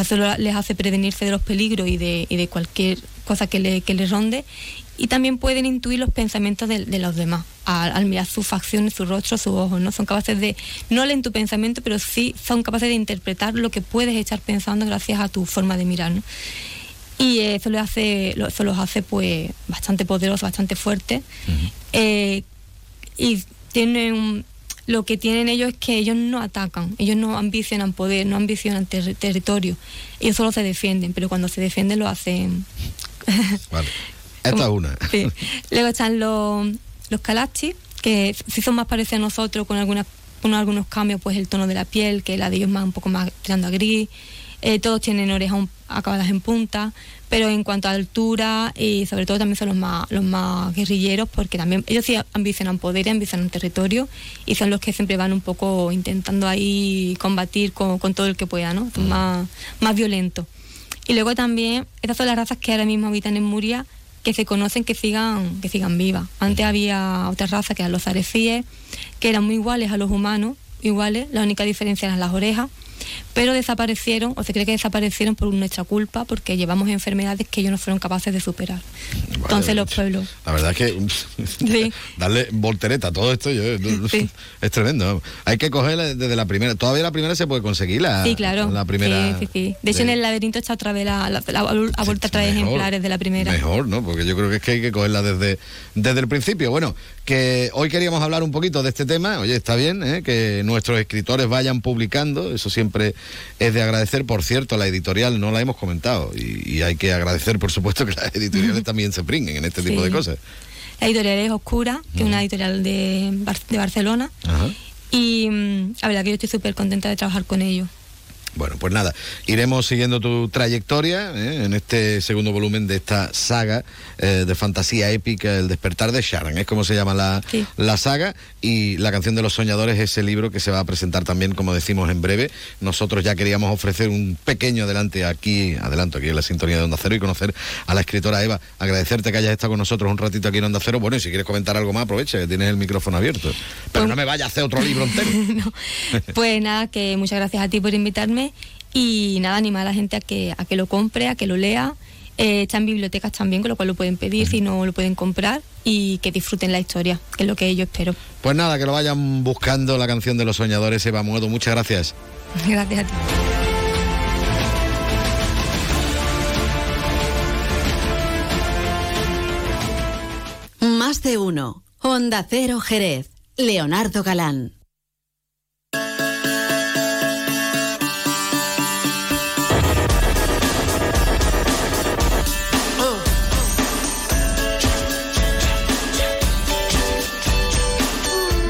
eso les hace prevenirse de los peligros y de, y de cualquier cosa que le, que les ronde. Y también pueden intuir los pensamientos de, de los demás al, al mirar sus facciones, su rostro, sus ojos, ¿no? Son capaces de, no leen tu pensamiento, pero sí son capaces de interpretar lo que puedes estar pensando gracias a tu forma de mirar, ¿no? Y eso, les hace, eso los hace pues bastante poderosos, bastante fuertes. Eh, y tienen lo que tienen ellos es que ellos no atacan, ellos no ambicionan poder, no ambicionan ter- territorio, ellos solo se defienden, pero cuando se defienden lo hacen. Esta es una. Sí. Luego están los, los Kalachi, que sí son más parecidos a nosotros con algunas con algunos cambios, pues el tono de la piel, que la de ellos más un poco más tirando a gris. Eh, todos tienen orejas acabadas en punta, pero en cuanto a altura y sobre todo también son los más los más guerrilleros, porque también ellos sí ambicionan poder y ambicionan territorio y son los que siempre van un poco intentando ahí combatir con, con todo el que pueda, ¿no? Son más, más violentos. Y luego también, estas son las razas que ahora mismo habitan en Muria, que se conocen que sigan, que sigan vivas. Antes había otras razas que eran los arecíes, que eran muy iguales a los humanos, iguales, la única diferencia eran las orejas, pero desaparecieron, o se cree que desaparecieron por nuestra culpa, porque llevamos enfermedades que ellos no fueron capaces de superar. Entonces los pueblos... La verdad es que Sí. darle voltereta a todo esto yo- es tremendo. Hay que cogerla desde la primera. Todavía la primera se puede conseguir la, sí, claro. la primera. Sí, sí. De hecho, en el laberinto está otra vez la, la, la- ha vuelto a traer ejemplares de la primera. Mejor, ¿no? Porque yo creo que es que hay que cogerla desde, desde el principio. Bueno, que hoy queríamos hablar un poquito de este tema. Oye, está bien ¿eh? que nuestros escritores vayan publicando. Eso siempre es de agradecer. Por cierto, la editorial no la hemos comentado. Y, y hay que agradecer, por supuesto, que las editoriales también se pringuen en este tipo de cosas. La editorial es Oscura, que es una editorial de, Bar- de Barcelona. Ajá. Y mm, la verdad que yo estoy súper contenta de trabajar con ellos. Bueno, pues nada, iremos siguiendo tu trayectoria ¿eh? en este segundo volumen de esta saga eh, de fantasía épica, El despertar de Sharon, es como se llama la, la saga, y La canción de los soñadores es el libro que se va a presentar también, como decimos, en breve. Nosotros ya queríamos ofrecer un pequeño adelante aquí, adelanto aquí en la sintonía de Onda Cero y conocer a la escritora Eva, agradecerte que hayas estado con nosotros un ratito aquí en Onda Cero. Bueno, y si quieres comentar algo más, aprovecha, que tienes el micrófono abierto. Pero no me vayas a hacer otro libro entero. Pues nada, que muchas gracias a ti por invitarme y nada, animar a la gente a que, a que lo compre, a que lo lea. Eh, está en bibliotecas también, con lo cual lo pueden pedir, si no lo pueden comprar y que disfruten la historia, que es lo que yo espero. Pues nada, que lo vayan buscando la canción de los soñadores, Eva Muedo. Muchas gracias. Gracias a ti. Más de uno. Honda Cero Jerez. Leonardo Galán.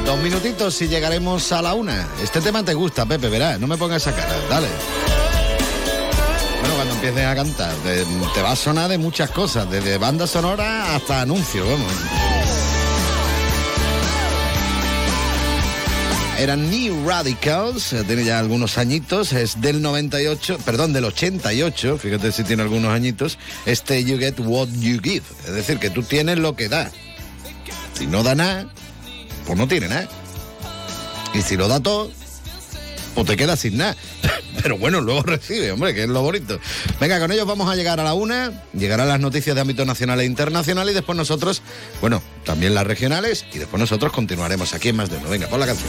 Dos minutitos y llegaremos a la una. Este tema te gusta, Pepe, verás. No me pongas esa cara. Dale. Bueno, cuando empieces a cantar, te, te va a sonar de muchas cosas, desde banda sonora hasta anuncio, vamos. Eran New Radicals, tiene ya algunos añitos, es del 98, perdón, del 88, fíjate si tiene algunos añitos, este You Get What You Give, es decir, que tú tienes lo que da. Si no da nada, pues no tiene nada. Y si lo da todo, pues te quedas sin nada. Pero bueno, luego recibe, hombre, que es lo bonito. Venga, con ellos vamos a llegar a la una, llegarán las noticias de ámbito nacional e internacional y después nosotros, bueno, también las regionales y después nosotros continuaremos aquí en Más de Uno. Venga, pon la canción.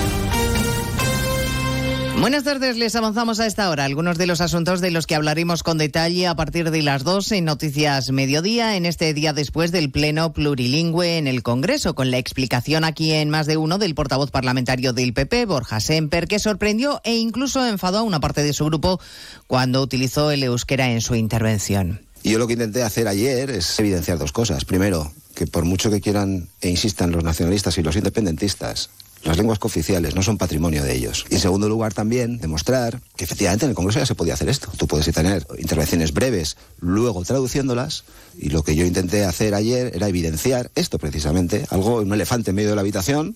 Buenas tardes, les avanzamos a esta hora algunos de los asuntos de los que hablaremos con detalle a partir de las 2 en Noticias Mediodía, en este día después del Pleno Plurilingüe en el Congreso, con la explicación aquí en más de uno del portavoz parlamentario del PP, Borja Semper, que sorprendió e incluso enfadó a una parte de su grupo cuando utilizó el euskera en su intervención. Yo lo que intenté hacer ayer es evidenciar dos cosas. Primero, que por mucho que quieran e insistan los nacionalistas y los independentistas, las lenguas cooficiales no son patrimonio de ellos. Y en segundo lugar también demostrar que efectivamente en el Congreso ya se podía hacer esto. Tú puedes tener intervenciones breves, luego traduciéndolas, y lo que yo intenté hacer ayer era evidenciar esto precisamente, algo, un elefante en medio de la habitación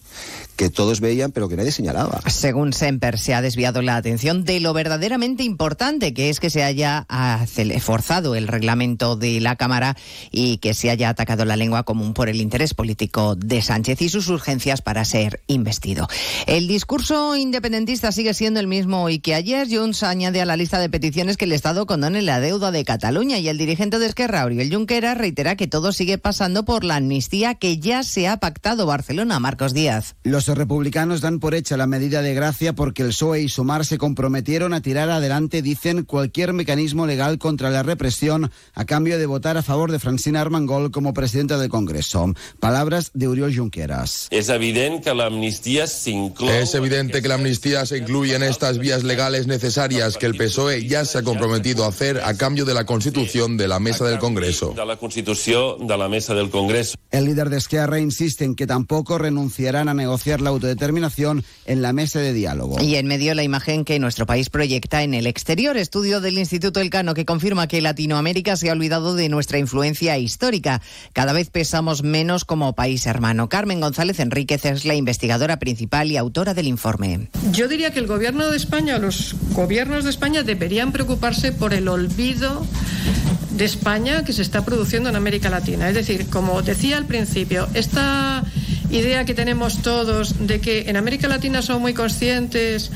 que todos veían pero que nadie señalaba. Según Semper, se ha desviado la atención de lo verdaderamente importante, que es que se haya forzado el reglamento de la Cámara y que se haya atacado la lengua común por el interés político de Sánchez y sus urgencias para ser investido. El discurso independentista sigue siendo el mismo hoy que ayer. Junts añade a la lista de peticiones que el Estado condone la deuda de Cataluña y el dirigente de Esquerra, Oriol Junqueras, reitera que todo sigue pasando por la amnistía que ya se ha pactado Barcelona. Marcos Díaz. Los republicanos dan por hecha la medida de gracia porque el PSOE y Sumar se comprometieron a tirar adelante, dicen, cualquier mecanismo legal contra la represión a cambio de votar a favor de Francina Armengol como presidenta del Congreso. Palabras de Oriol Junqueras. És evident que l'amnistia s'inclou... Es evidente que la amnistía se incluye en estas vías legales necesarias que el PSOE ya se ha comprometido a hacer a cambio de la constitución de la mesa del Congreso. de la Constitució de la Mesa del Congreso. El líder de Esquerra insiste en que tampoco renunciarán a negociar la autodeterminación en la mesa de diálogo. Y en medio la imagen que nuestro país proyecta en el exterior, estudio del Instituto Elcano que confirma que Latinoamérica se ha olvidado de nuestra influencia histórica. Cada vez pesamos menos como país hermano. Carmen González Enríquez es la investigadora principal y autora del informe. Yo diría que el gobierno de España, los gobiernos de España deberían preocuparse por el olvido de España que se está produciendo en América Latina. Es decir, como decía al principio, esta idea que tenemos todos de que en América Latina somos muy conscientes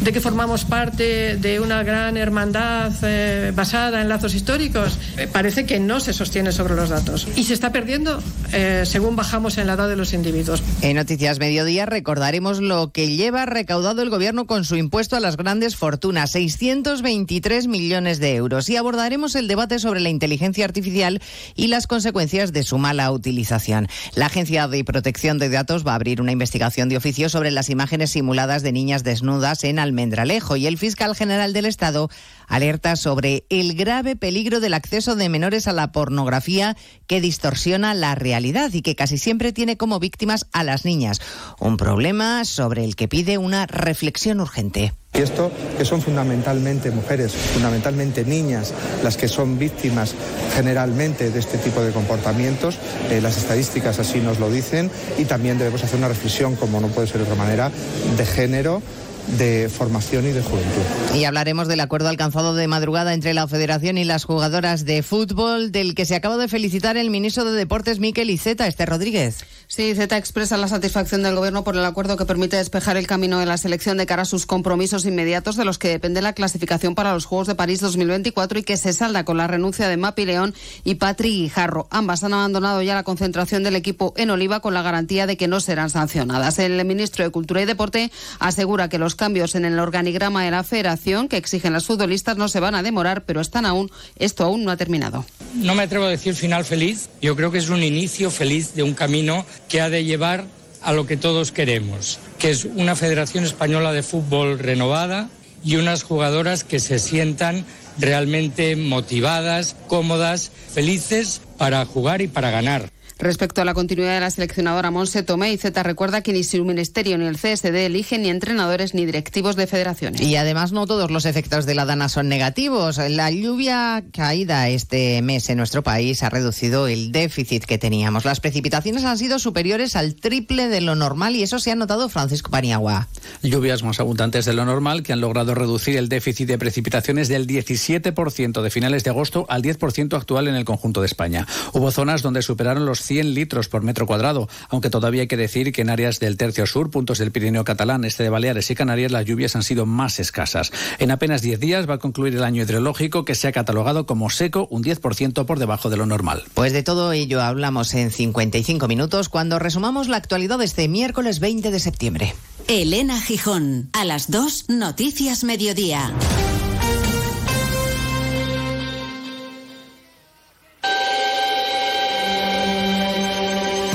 de que formamos parte de una gran hermandad eh, basada en lazos históricos, eh, parece que no se sostiene sobre los datos. Y se está perdiendo eh, según bajamos en la edad de los individuos. En Noticias Mediodía recordaremos lo que lleva recaudado el gobierno con su impuesto a las grandes fortunas, 623 millones de euros. Y abordaremos el debate sobre la inteligencia artificial y las consecuencias de su mala utilización. La Agencia de Protección de Datos va a abrir una investigación de oficio sobre las imágenes simuladas de niñas desnudas en Almendralejo y el fiscal general del Estado alerta sobre el grave peligro del acceso de menores a la pornografía que distorsiona la realidad y que casi siempre tiene como víctimas a las niñas. Un problema sobre el que pide una reflexión urgente. Y esto que son fundamentalmente mujeres, fundamentalmente niñas, las que son víctimas generalmente de este tipo de comportamientos, eh, las estadísticas así nos lo dicen, y también debemos hacer una reflexión, como no puede ser de otra manera, de género de formación y de juventud. Y hablaremos del acuerdo alcanzado de madrugada entre la Federación y las jugadoras de fútbol, del que se acaba de felicitar el ministro de Deportes Miquel Iceta, Este Rodríguez. Sí, Z expresa la satisfacción del Gobierno por el acuerdo que permite despejar el camino de la selección de cara a sus compromisos inmediatos de los que depende la clasificación para los Juegos de París 2024 y que se salda con la renuncia de Mapi León y Patri Guijarro. Ambas han abandonado ya la concentración del equipo en Oliva con la garantía de que no serán sancionadas. El ministro de Cultura y Deporte asegura que los cambios en el organigrama de la federación que exigen las futbolistas no se van a demorar, pero están aún, esto aún no ha terminado. No me atrevo a decir final feliz, yo creo que es un inicio feliz de un camino que ha de llevar a lo que todos queremos, que es una Federación Española de Fútbol renovada y unas jugadoras que se sientan realmente motivadas, cómodas, felices para jugar y para ganar. Respecto a la continuidad de la seleccionadora Monse Tomé, y Z recuerda que ni su ministerio ni el CSD eligen ni entrenadores ni directivos de federaciones. Y además no todos los efectos de la dana son negativos. La lluvia caída este mes en nuestro país ha reducido el déficit que teníamos. Las precipitaciones han sido superiores al triple de lo normal y eso se ha notado Francisco Paniagua. Lluvias más abundantes de lo normal que han logrado reducir el déficit de precipitaciones del 17% de finales de agosto al 10% actual en el conjunto de España. Hubo zonas donde superaron los 100 litros por metro cuadrado, aunque todavía hay que decir que en áreas del tercio sur, puntos del Pirineo catalán, este de Baleares y Canarias, las lluvias han sido más escasas. En apenas 10 días va a concluir el año hidrológico que se ha catalogado como seco, un 10% por debajo de lo normal. Pues de todo ello hablamos en 55 minutos cuando resumamos la actualidad de este miércoles 20 de septiembre. Elena Gijón, a las 2, Noticias Mediodía.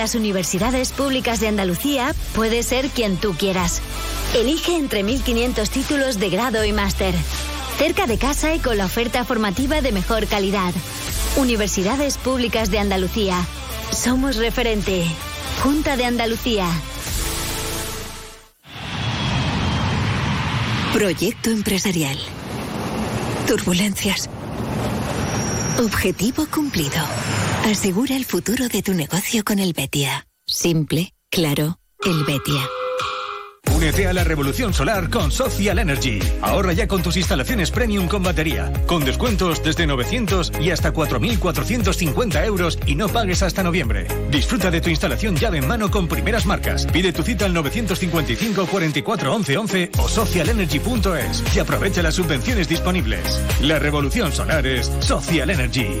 Las universidades públicas de Andalucía, puedes ser quien tú quieras. Elige entre 1.500 títulos de grado y máster. Cerca de casa y con la oferta formativa de mejor calidad. Universidades Públicas de Andalucía. Somos referente. Junta de Andalucía. Proyecto empresarial. Turbulencias. Objetivo cumplido. Asegura el futuro de tu negocio con el Betia. Simple, claro, el Betia. Únete a la revolución solar con Social Energy. Ahorra ya con tus instalaciones premium con batería, con descuentos desde 900 y hasta 4.450 euros y no pagues hasta noviembre. Disfruta de tu instalación llave en mano con primeras marcas. Pide tu cita al 955 44 11 11 o socialenergy.es y aprovecha las subvenciones disponibles. La revolución solar es Social Energy.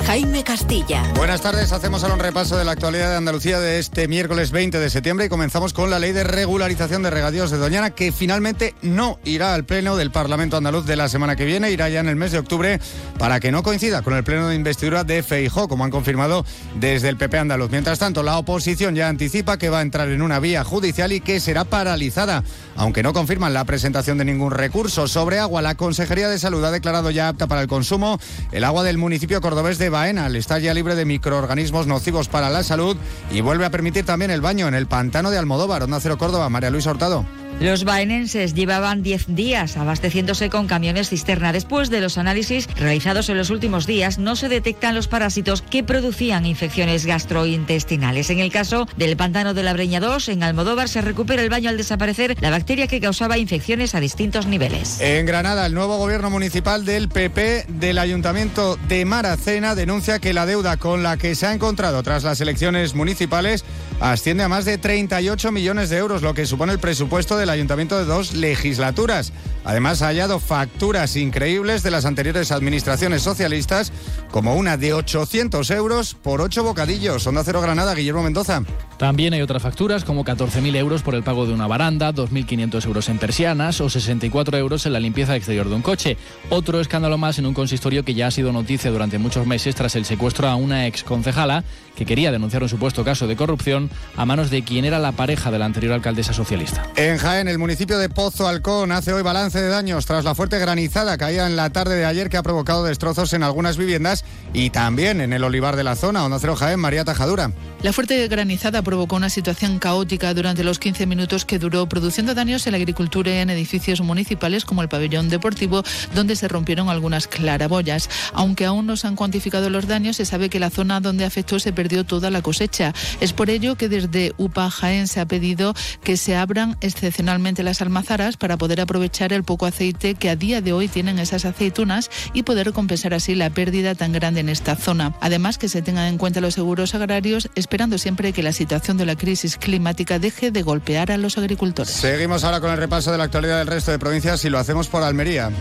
Jaime Castilla. Buenas tardes, hacemos ahora un repaso de la actualidad de Andalucía de este miércoles 20 de septiembre y comenzamos con la ley de regularización de regadíos de Doñana que finalmente no irá al pleno del Parlamento andaluz de la semana que viene, irá ya en el mes de octubre para que no coincida con el pleno de investidura de Feijó, como han confirmado desde el PP andaluz. Mientras tanto, la oposición ya anticipa que va a entrar en una vía judicial y que será paralizada, aunque no confirman la presentación de ningún recurso sobre agua. La Consejería de Salud ha declarado ya apta para el consumo el agua del municipio cordobés de Baena. Está ya libre de microorganismos nocivos para la salud y vuelve a permitir también el baño en el pantano de Almodóvar, Onda Cero Córdoba. María Luisa Hurtado. Los baenenses llevaban 10 días abasteciéndose con camiones cisterna. Después de los análisis realizados en los últimos días, no se detectan los parásitos que producían infecciones gastrointestinales. En el caso del pantano de la Breña 2, en Almodóvar, se recupera el baño al desaparecer la bacteria que causaba infecciones a distintos niveles. En Granada, el nuevo gobierno municipal del PP del Ayuntamiento de Maracena denuncia que la deuda con la que se ha encontrado tras las elecciones municipales asciende a más de 38 millones de euros, lo que supone el presupuesto del ayuntamiento de dos legislaturas. Además, ha hallado facturas increíbles de las anteriores administraciones socialistas, como una de 800 euros por ocho bocadillos. Onda Cero Granada, Guillermo Mendoza. También hay otras facturas, como 14.000 euros por el pago de una baranda, 2.500 euros en persianas o 64 euros en la limpieza exterior de un coche. Otro escándalo más en un consistorio que ya ha sido noticia durante muchos meses tras el secuestro a una exconcejala que quería denunciar un supuesto caso de corrupción a manos de quien era la pareja de la anterior alcaldesa socialista. En Jaén, el municipio de Pozo Alcón hace hoy balance de daños tras la fuerte granizada caída en la tarde de ayer que ha provocado destrozos en algunas viviendas y también en el olivar de la zona. Onda Cero Jaén, María Tajadura. La fuerte granizada provocó una situación caótica durante los 15 minutos que duró, produciendo daños en la agricultura y en edificios municipales como el pabellón deportivo, donde se rompieron algunas claraboyas. Aunque aún no se han cuantificado los daños, se sabe que la zona donde afectó se perdió toda la cosecha. Es por ello que desde UPA Jaén se ha pedido que se abran excepcionalmente las almazaras para poder aprovechar el poco aceite que a día de hoy tienen esas aceitunas y poder compensar así la pérdida tan grande en esta zona. Además, que se tengan en cuenta los seguros agrarios, esperando siempre que la situación de la crisis climática deje de golpear a los agricultores. Seguimos ahora con el repaso de la actualidad del resto de provincias y lo hacemos por Almería.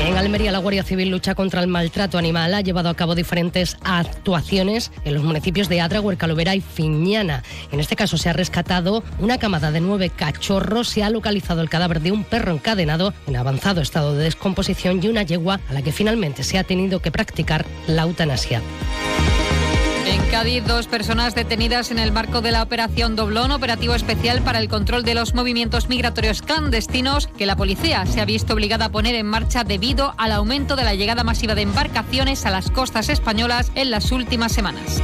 En Almería, la Guardia Civil lucha contra el maltrato animal. Ha llevado a cabo diferentes actuaciones en los municipios de Adra, Huercalovera y Fiñana. En este caso se ha rescatado una camada de nueve cachorros, se ha localizado el cadáver de un perro encadenado en avanzado estado de descomposición y una yegua a la que finalmente se ha tenido que practicar la eutanasia. En Cádiz, dos personas detenidas en el marco de la operación Doblón, operativo especial para el control de los movimientos migratorios clandestinos, que la policía se ha visto obligada a poner en marcha debido al aumento de la llegada masiva de embarcaciones a las costas españolas en las últimas semanas.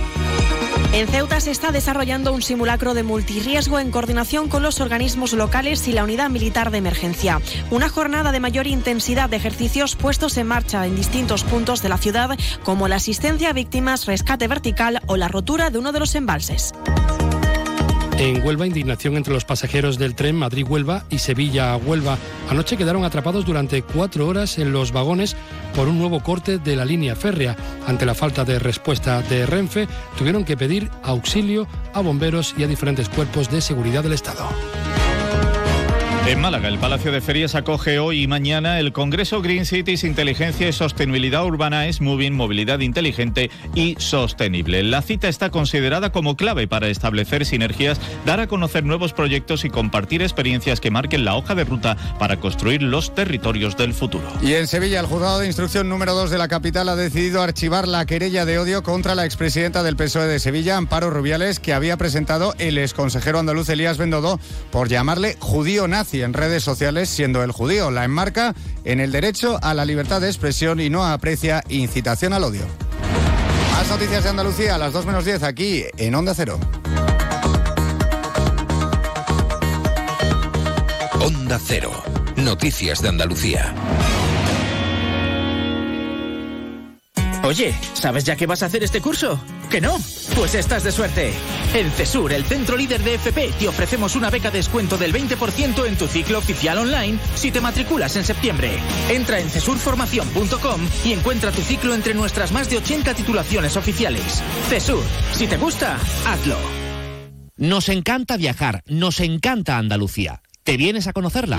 En Ceuta se está desarrollando un simulacro de multirriesgo en coordinación con los organismos locales y la unidad militar de emergencia. Una jornada de mayor intensidad de ejercicios puestos en marcha en distintos puntos de la ciudad, como la asistencia a víctimas, rescate vertical o la rotura de uno de los embalses. En Huelva, indignación entre los pasajeros del tren Madrid-Huelva y Sevilla-Huelva. Anoche quedaron atrapados durante cuatro horas en los vagones por un nuevo corte de la línea férrea. Ante la falta de respuesta de Renfe, tuvieron que pedir auxilio a bomberos y a diferentes cuerpos de seguridad del Estado. En Málaga, el Palacio de Ferias acoge hoy y mañana el Congreso Green Cities Inteligencia y Sostenibilidad Urbana es Moving Movilidad Inteligente y Sostenible. La cita está considerada como clave para establecer sinergias, dar a conocer nuevos proyectos y compartir experiencias que marquen la hoja de ruta para construir los territorios del futuro. Y en Sevilla, el juzgado de instrucción número 2 de la capital ha decidido archivar la querella de odio contra la expresidenta del PSOE de Sevilla, Amparo Rubiales, que había presentado el exconsejero andaluz Elías Bendodo por llamarle judío nazi en redes sociales siendo el judío. La enmarca en el derecho a la libertad de expresión y no aprecia incitación al odio. Más noticias de Andalucía a las 2 menos 10 aquí en Onda Cero. Onda Cero. Noticias de Andalucía. Oye, ¿sabes ya qué vas a hacer este curso? ¿Que no? Pues estás de suerte. En CESUR, el centro líder de FP, te ofrecemos una beca de descuento del 20% en tu ciclo oficial online si te matriculas en septiembre. Entra en cesurformación.com y encuentra tu ciclo entre nuestras más de 80 titulaciones oficiales. CESUR, si te gusta, hazlo. Nos encanta viajar, nos encanta Andalucía. ¿Te vienes a conocerla?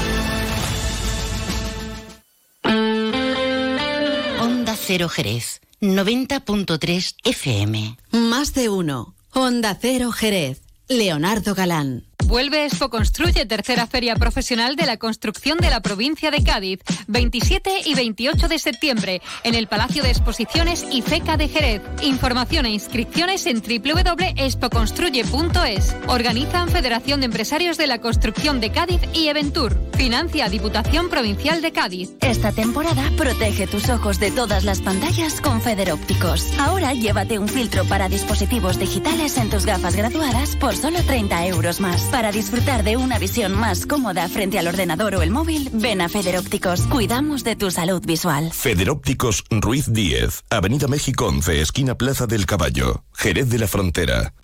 Cero Jerez. 90.3 FM. Más de uno. Onda Cero Jerez. Leonardo Galán. Vuelve Expo Construye, tercera feria profesional de la construcción de la provincia de Cádiz, 27 y 28 de septiembre, en el Palacio de Exposiciones y FECA de Jerez. Información e inscripciones en www.expoconstruye.es. Organizan Federación de Empresarios de la Construcción de Cádiz y Eventur. Financia Diputación Provincial de Cádiz. Esta temporada protege tus ojos de todas las pantallas con Federópticos. Ahora llévate un filtro para dispositivos digitales en tus gafas graduadas por solo 30 euros más. Para disfrutar de una visión más cómoda frente al ordenador o el móvil, ven a Federópticos. Cuidamos de tu salud visual. Federópticos Ruiz 10, Avenida México 11, esquina Plaza del Caballo, Jerez de la Frontera.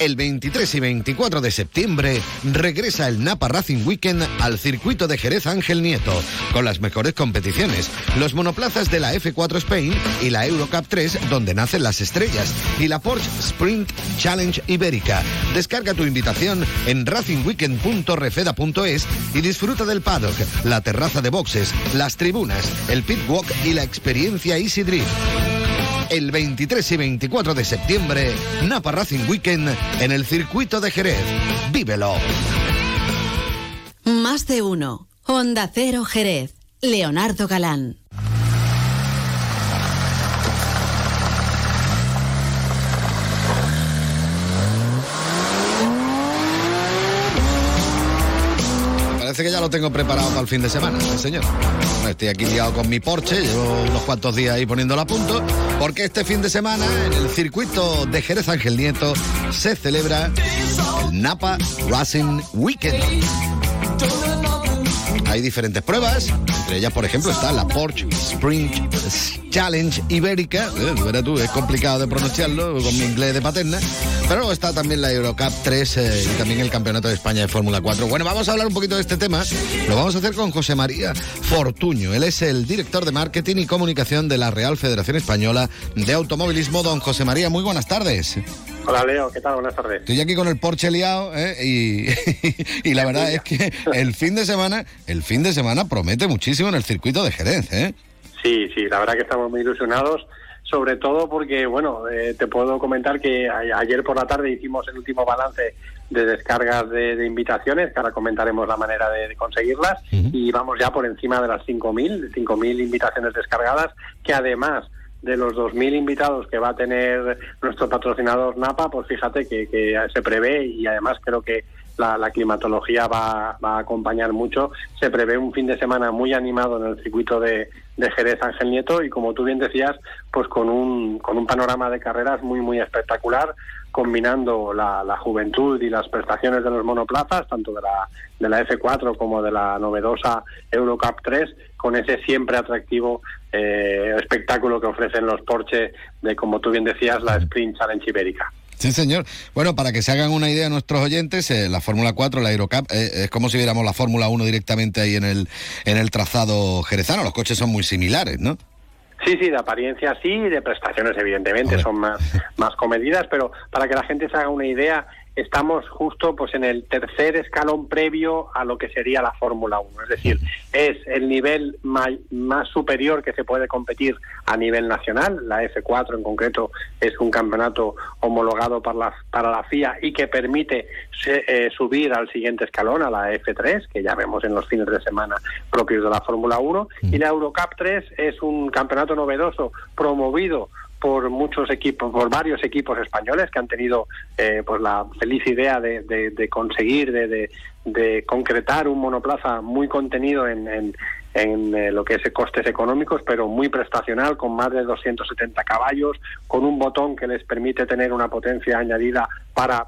El 23 y 24 de septiembre regresa el Napa Racing Weekend al circuito de Jerez Ángel Nieto, con las mejores competiciones, los monoplazas de la F4 Spain y la Eurocup 3, donde nacen las estrellas, y la Porsche Sprint Challenge Ibérica. Descarga tu invitación en racingweekend.refeda.es y disfruta del paddock, la terraza de boxes, las tribunas, el pit walk y la experiencia Easy Drift el 23 y 24 de septiembre, Napa Racing Weekend en el circuito de Jerez. ¡Vívelo! Más de uno. Honda Cero Jerez. Leonardo Galán. Que ya lo tengo preparado para el fin de semana, señor. Estoy aquí liado con mi Porsche, llevo unos cuantos días ahí poniéndolo a punto, porque este fin de semana en el circuito de Jerez Ángel Nieto se celebra el Napa Racing Weekend. Hay diferentes pruebas, entre ellas, por ejemplo, está la Porsche Spring Challenge Ibérica, eh, tú, es complicado de pronunciarlo con mi inglés de paterna, pero está también la Eurocup 3 eh, y también el Campeonato de España de Fórmula 4. Bueno, vamos a hablar un poquito de este tema, lo vamos a hacer con José María Fortuño, él es el director de marketing y comunicación de la Real Federación Española de Automovilismo. Don José María, muy buenas tardes. Hola Leo, ¿qué tal? Buenas tardes. Estoy aquí con el Porsche liado ¿eh? y, y, la verdad es que el fin de semana, el fin de semana promete muchísimo en el circuito de Jerez, ¿eh? Sí, sí, la verdad que estamos muy ilusionados, sobre todo porque, bueno, eh, te puedo comentar que ayer por la tarde hicimos el último balance de descargas de, invitaciones, que ahora comentaremos la manera de, conseguirlas, y vamos ya por encima de las 5.000, 5.000 invitaciones descargadas, que además de los 2.000 invitados que va a tener nuestro patrocinador NAPA, pues fíjate que, se prevé y además creo que la, climatología va, a acompañar mucho. Se prevé un fin de semana muy animado en el circuito de, de Jerez Ángel Nieto y como tú bien decías, pues con un, con un panorama de carreras muy, muy espectacular, combinando la, la, juventud y las prestaciones de los monoplazas, tanto de la, de la F4 como de la novedosa Eurocup 3, con ese siempre atractivo eh, espectáculo que ofrecen los Porsche de, como tú bien decías, la Sprint Challenge Ibérica. Sí, señor. Bueno, para que se hagan una idea nuestros oyentes, eh, la Fórmula 4, la Eurocup, eh, es como si viéramos la Fórmula 1 directamente ahí en el, en el trazado jerezano. Los coches son muy similares, ¿no? Sí, sí, de apariencia sí, de prestaciones evidentemente son más, más comedidas, pero para que la gente se haga una idea, estamos justo pues en el tercer escalón previo a lo que sería la Fórmula 1. Es decir, es el nivel más superior que se puede competir a nivel nacional. La F4 en concreto es un campeonato homologado para la, para la FIA y que permite eh, subir al siguiente escalón, a la F3, que ya vemos en los fines de semana propios de la Fórmula 1. Y la Eurocup 3 es un campeonato novedoso promovido por muchos equipos, por varios equipos españoles que han tenido eh, pues la feliz idea de, de, conseguir, de, de, concretar un monoplaza muy contenido en, en, en eh, lo que es costes económicos, pero muy prestacional, con más de 270 caballos, con un botón que les permite tener una potencia añadida para,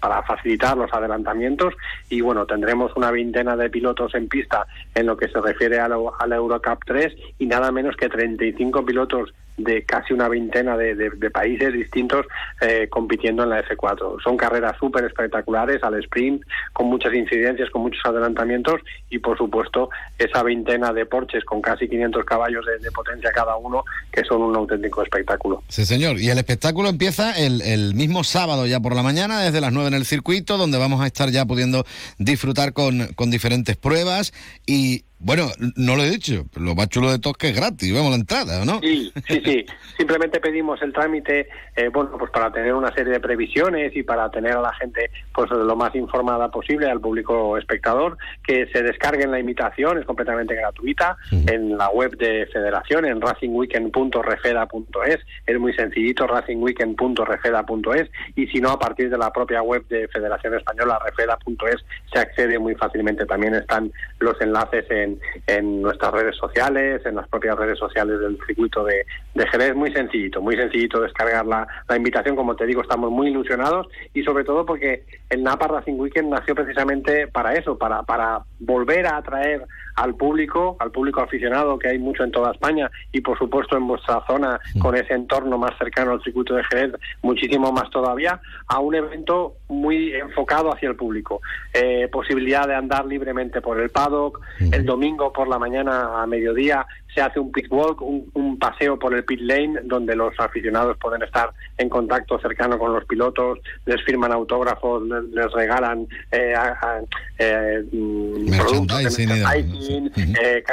para facilitar los adelantamientos. Y bueno, tendremos una veintena de pilotos en pista en lo que se refiere a Eurocup 3 y nada menos que 35 pilotos de casi una veintena de, de, países distintos eh, compitiendo en la F4. Son carreras súper espectaculares al sprint, con muchas incidencias, con muchos adelantamientos y, por supuesto, esa veintena de Porches con casi 500 caballos de, potencia cada uno, que son un auténtico espectáculo. Sí, señor. Y el espectáculo empieza el, el mismo sábado ya por la mañana, desde las 9 en el circuito, donde vamos a estar ya pudiendo disfrutar con, con diferentes pruebas y bueno, no lo he dicho, lo más chulo de todo es que es gratis, vemos la entrada, ¿no? Sí, sí, sí. Simplemente pedimos el trámite, eh, bueno, pues para tener una serie de previsiones y para tener a la gente pues lo más informada posible, al público espectador, que se descarguen la invitación, es completamente gratuita, en la web de Federación, en racingweekend.refeda.es, es muy sencillito, racingweekend.refeda.es, y si no, a partir de la propia web de Federación Española, refeda.es, se accede muy fácilmente. También están los enlaces en nuestras redes sociales, en las propias redes sociales del circuito de, de Jerez. Muy sencillito, muy sencillito descargar la, la, invitación. Como te digo, estamos muy ilusionados y sobre todo porque el Napa Racing Weekend nació precisamente para eso, para, para volver a atraer al público, al público aficionado que hay mucho en toda España y por supuesto en vuestra zona con ese entorno más cercano al circuito de Jerez, muchísimo más todavía, a un evento muy enfocado hacia el público. Eh, posibilidad de andar libremente por el paddock, el domingo por la mañana a mediodía se hace un pit walk, un, paseo por el pit lane, donde los aficionados pueden estar en contacto cercano con los pilotos, les firman autógrafos, les, regalan eh, eh, mm, productos eh,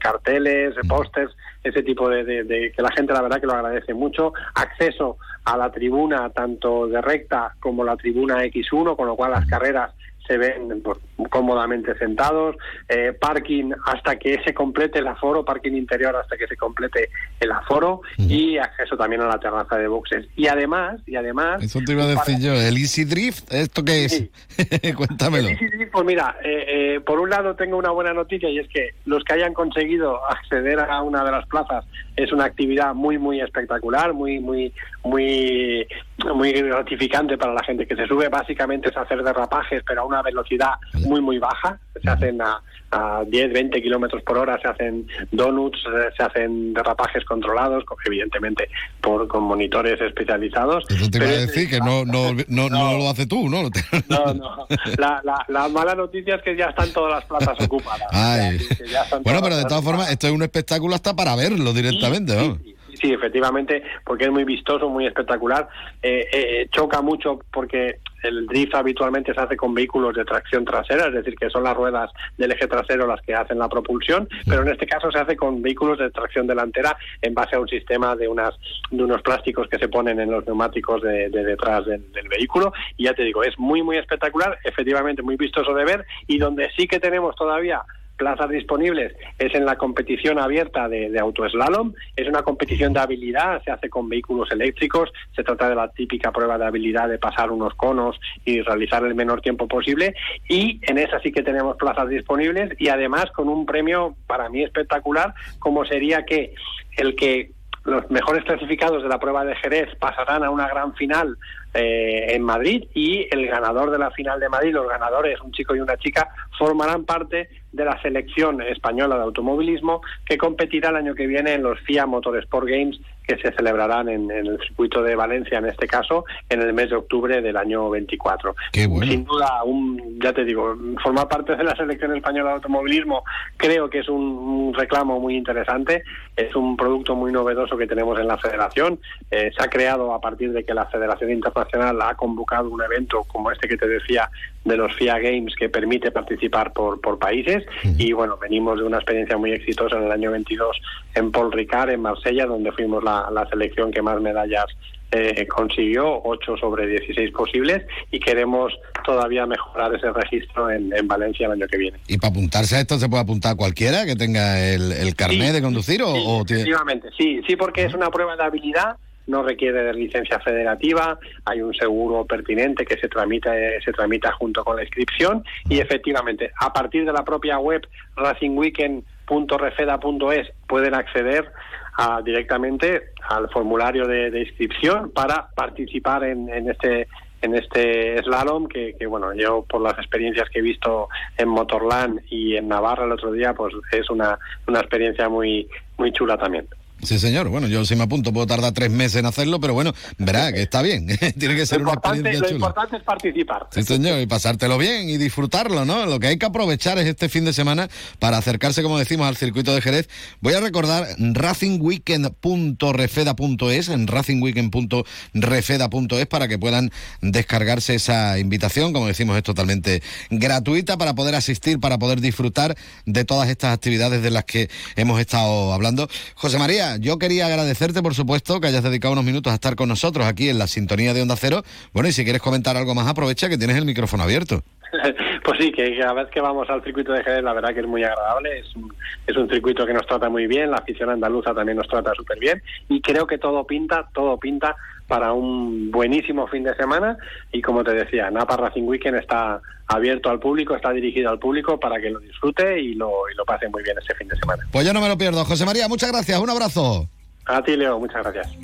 carteles, pósters, ese tipo de, de, que la gente la verdad que lo agradece mucho. Acceso a la tribuna tanto de recta como la tribuna X1, con lo cual las carreras se ven pues, cómodamente sentados, eh, parking hasta que se complete el aforo, parking interior hasta que se complete el aforo y acceso también a la terraza de boxes. Y además, y además... Eso te iba a decir yo, el Easy Drift, ¿esto qué es? Cuéntamelo. El Easy Drift, pues mira, eh, eh, por un lado tengo una buena noticia y es que los que hayan conseguido acceder a una de las plazas es una actividad muy, muy espectacular, muy, muy, muy, muy gratificante para la gente que se sube. Básicamente es hacer derrapajes, pero a una velocidad muy, muy baja. Se hacen a, a 10, 20 kilómetros por hora, se hacen donuts, eh, se hacen derrapajes controlados, con- evidentemente por con monitores especializados. Eso te iba a decir que no, no, no, no lo hace tú, ¿no? No, no. La, la, la mala noticia es que ya están todas las plazas ocupadas. Ay. Ya Bueno, pero de todas formas, esto es un espectáculo hasta para verlo directamente, ¿no? Sí, efectivamente, porque es muy vistoso, muy espectacular. Eh, eh, choca mucho porque el drift habitualmente se hace con vehículos de tracción trasera, es decir, que son las ruedas del eje trasero las que hacen la propulsión, pero en este caso se hace con vehículos de tracción delantera en base a un sistema de unas de unos plásticos que se ponen en los neumáticos de, de detrás del, del vehículo. Y ya te digo, es muy, muy espectacular, efectivamente muy vistoso de ver y donde sí que tenemos todavía plazas disponibles es en la competición abierta de, de autoslalom. Es una competición de habilidad, se hace con vehículos eléctricos, se trata de la típica prueba de habilidad de pasar unos conos y realizar el menor tiempo posible. Y en esa sí que tenemos plazas disponibles y además con un premio para mí espectacular, como sería que el que los mejores clasificados de la prueba de Jerez pasarán a una gran final eh, en Madrid y el ganador de la final de Madrid, los ganadores, un chico y una chica, formarán parte de la selección española de automovilismo que competirá el año que viene en los FIA Motorsport Games que se celebrarán en, en el circuito de Valencia, en este caso, en el mes de octubre del año 24. Sin duda, un, ya te digo, formar parte de la selección española de automovilismo creo que es un, un reclamo muy interesante, es un producto muy novedoso que tenemos en la federación. Eh, se ha creado a partir de que la Federación Internacional ha convocado un evento como este que te decía de los FIA Games que permite participar por, por países. Y bueno, venimos de una experiencia muy exitosa en el año 22 en Paul Ricard, en Marsella, donde fuimos la, la selección que más medallas eh, consiguió, 8 sobre 16 posibles y queremos todavía mejorar ese registro en, en Valencia el año que viene. Y para apuntarse a esto se puede apuntar cualquiera que tenga el, el carnet Sí, de conducir o, o tiene- Efectivamente, sí, sí, porque es una prueba de habilidad, no requiere de licencia federativa, hay un seguro pertinente que se tramita, eh, se tramita junto con la inscripción y efectivamente, a partir de la propia web racingweekend.refeda.es pueden acceder a- directamente al formulario de, inscripción para participar en, en este en este slalom que, que, bueno yo por las experiencias que he visto en Motorland y en Navarra el otro día pues es una, una experiencia muy muy chula también Sí, señor. Bueno, yo si me apunto puedo tardar tres meses en hacerlo, pero bueno, verá que está bien. Tiene que ser una importante, experiencia lo chula. importante es participar Sí, señor, y pasártelo bien y disfrutarlo, ¿no? Lo que hay que aprovechar es este fin de semana para acercarse, como decimos, al circuito de Jerez. Voy a recordar racingweekend.refeda.es, en racingweekend.refeda.es para que puedan descargarse esa invitación. Como decimos, es totalmente gratuita para poder asistir, para poder disfrutar de todas estas actividades de las que hemos estado hablando. José María, yo quería agradecerte, por supuesto, que hayas dedicado unos minutos a estar con nosotros aquí en la sintonía de Onda Cero. Bueno, y si quieres comentar algo más, aprovecha que tienes el micrófono abierto. Pues sí, que cada vez que vamos al circuito de Jerez, la verdad que es muy agradable. Es un, es un circuito que nos trata muy bien, la afición andaluza también nos trata súper bien. Y creo que todo pinta, todo pinta para un buenísimo fin de semana. Y como te decía, Napa Racing Weekend está abierto al público, está dirigido al público para que lo disfrute y lo, y lo pase muy bien ese fin de semana. Pues yo no me lo pierdo. José María, muchas gracias. Un abrazo. A ti, Leo, muchas gracias.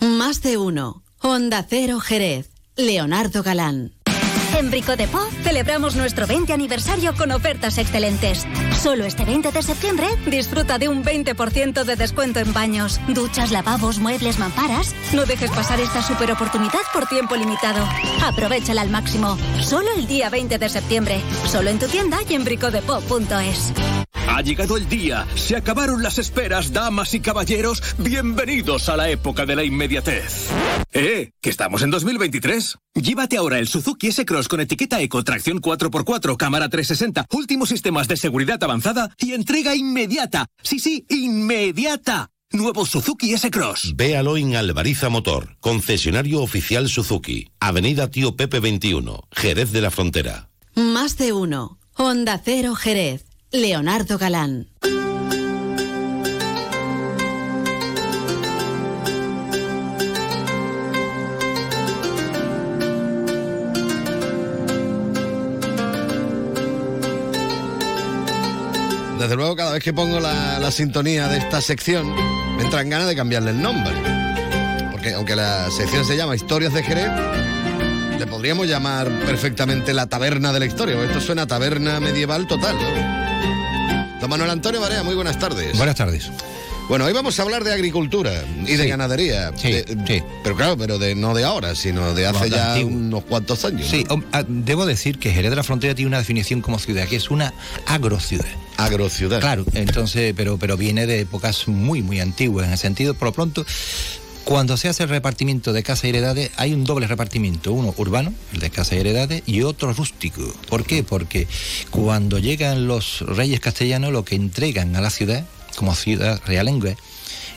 Más de uno. Honda Cero Jerez. Leonardo Galán. En Brico de Po celebramos nuestro 20 aniversario con ofertas excelentes. Solo este 20 de septiembre disfruta de un 20% de descuento en baños, duchas, lavabos, muebles, mamparas. No dejes pasar esta super oportunidad por tiempo limitado. Aprovechala al máximo. Solo el día 20 de septiembre. Solo en tu tienda y en bricodepo.es. Ha llegado el día, se acabaron las esperas, damas y caballeros, bienvenidos a la época de la inmediatez. ¡Eh! ¿Que estamos en 2023? Llévate ahora el Suzuki S-Cross con etiqueta Eco, tracción 4x4, cámara 360, últimos sistemas de seguridad avanzada y entrega inmediata. Sí, sí, inmediata. Nuevo Suzuki S-Cross. Véalo en Alvariza Motor, concesionario oficial Suzuki, Avenida Tío Pepe 21, Jerez de la Frontera. Más de uno. Honda Cero Jerez. Leonardo Galán. Desde luego, cada vez que pongo la, la sintonía de esta sección, me entran ganas de cambiarle el nombre. porque aunque la sección se llama Historias de Jerez, le podríamos llamar perfectamente la taberna de la historia, esto suena a taberna medieval total, ¿no? Don Manuel Antonio Barea, muy buenas tardes. Buenas tardes. Bueno, hoy vamos a hablar de agricultura y de Sí. ganadería. Sí, De- sí. Pero claro, pero de, no de ahora, sino de hace ya unos cuantos años. Sí, ah, debo decir que Jerez de la Frontera tiene una definición como ciudad, que es una agrociudad. Agrociudad. Claro, entonces, pero, pero viene de épocas muy, muy antiguas. En el sentido, por lo pronto, cuando se hace el repartimiento de casas y heredades, hay un doble repartimiento, uno urbano, el de casas y heredades, y otro rústico. ¿Por qué? Porque cuando llegan los reyes castellanos, lo que entregan a la ciudad, como ciudad realengue,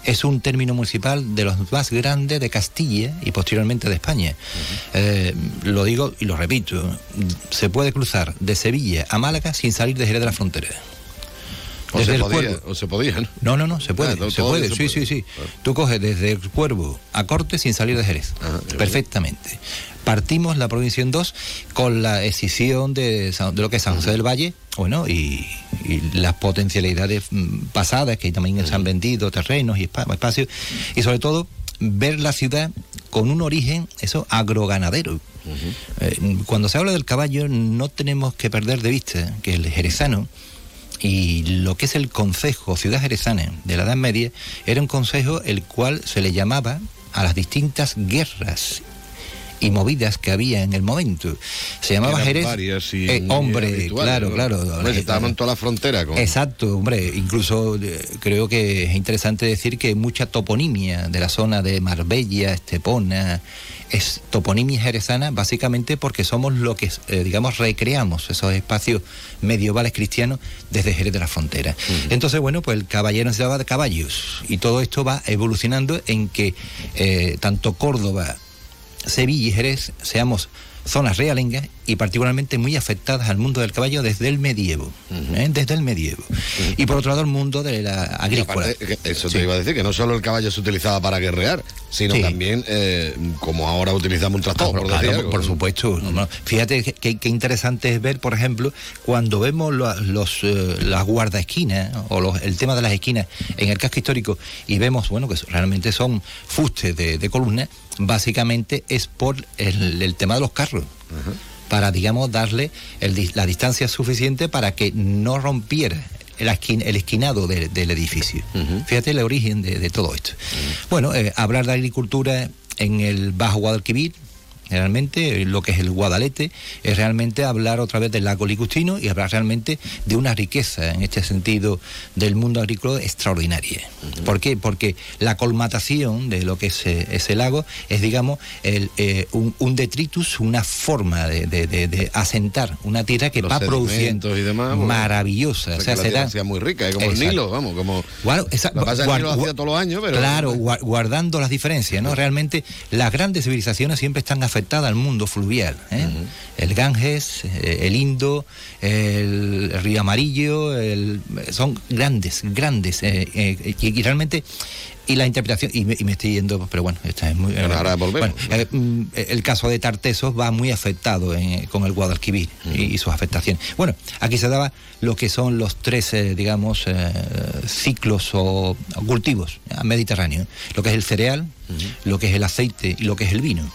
es un término municipal de los más grandes de Castilla y posteriormente de España. Eh, lo digo y lo repito, se puede cruzar de Sevilla a Málaga sin salir de Jerez de la Frontera. O Desde se, el podía, Cuervo. o se podía, ¿no? No, no, no, se puede, Ah, todo- se puede, se sí, puede. sí, sí. Tú coges desde el Cuervo a Corte sin salir de Jerez, perfectamente. Partimos la provincia en dos con la escisión de, de lo que es San José del Valle, bueno, y, y las potencialidades mm, pasadas que también se han vendido terrenos y espa- espacios, y sobre todo ver la ciudad con un origen, eso, agroganadero. Eh, cuando se habla del caballo no tenemos que perder de vista que el jerezano y lo que es el consejo ciudad jerezana de la Edad Media era un consejo el cual se le llamaba a las distintas guerras y movidas que había en el momento. Se llamaba Jerez. varias y Eh, hombre, claro, ¿no? claro. Hombre, si estábamos en toda la frontera. Con... Exacto, hombre, incluso eh, creo que es interesante decir que mucha toponimia de la zona de Marbella, Estepona, es toponimia jerezana básicamente porque somos lo que, eh, digamos, recreamos esos espacios medievales cristianos desde Jerez de la Frontera. Entonces, bueno, pues el caballero necesitaba de caballos y todo esto va evolucionando en que eh, tanto Córdoba, Sevilla y Jerez seamos zonas realengas y particularmente muy afectadas al mundo del caballo desde el medievo, ¿eh? desde el medievo. Y por otro lado el mundo de la agrícola. aparte, eso te iba a decir, que no solo el caballo se utilizaba para guerrear, sino Sí. también eh, como ahora utilizamos un tractor, Ah, por claro, decir algo. por supuesto. no. Fíjate que interesante es ver, por ejemplo, cuando vemos lo- los, eh, las guardaesquinas o los- el tema de las esquinas en el casco histórico y vemos, bueno, que realmente son fustes de, de columnas, básicamente es por el, el tema de los carros. Para, digamos, darle el la distancia suficiente para que no rompiera el, esquin- el esquinado de- del edificio. Fíjate el origen de, de todo esto. Bueno, eh, hablar de agricultura en el Bajo Guadalquivir, realmente eh, lo que es el Guadalete, es realmente hablar otra vez del lago Licustino y hablar realmente de una riqueza en este sentido del mundo agrícola extraordinaria. ¿Por qué? Porque la colmatación de lo que es eh, ese lago es, digamos, el, eh, un, un detritus, una forma de, de- de- de asentar una tierra que Los va produciendo y demás, maravillosa. o O sea, que la se da- muy rica, es como el. Nilo, vamos, como... Bueno, esa- pasa el Nilo todos los años, pero... Claro, gua- guardando las diferencias, ¿no? Realmente las grandes civilizaciones siempre están afectadas al mundo fluvial. ¿eh? El Ganges, eh, el Indo, el Río Amarillo, el- son grandes, grandes. eh, eh, y, y realmente. Y la interpretación, y me, y me estoy yendo, pero bueno, esta es muy. Ahora volvemos. Bueno, eh, mm, el caso de Tartesos va muy afectado en- con el Guadalquivir y, y sus afectaciones. Bueno, aquí se daba lo que son los tres, eh, digamos, eh, ciclos o, cultivos mediterráneos. Lo que es el cereal, lo que es el aceite y lo que es el vino.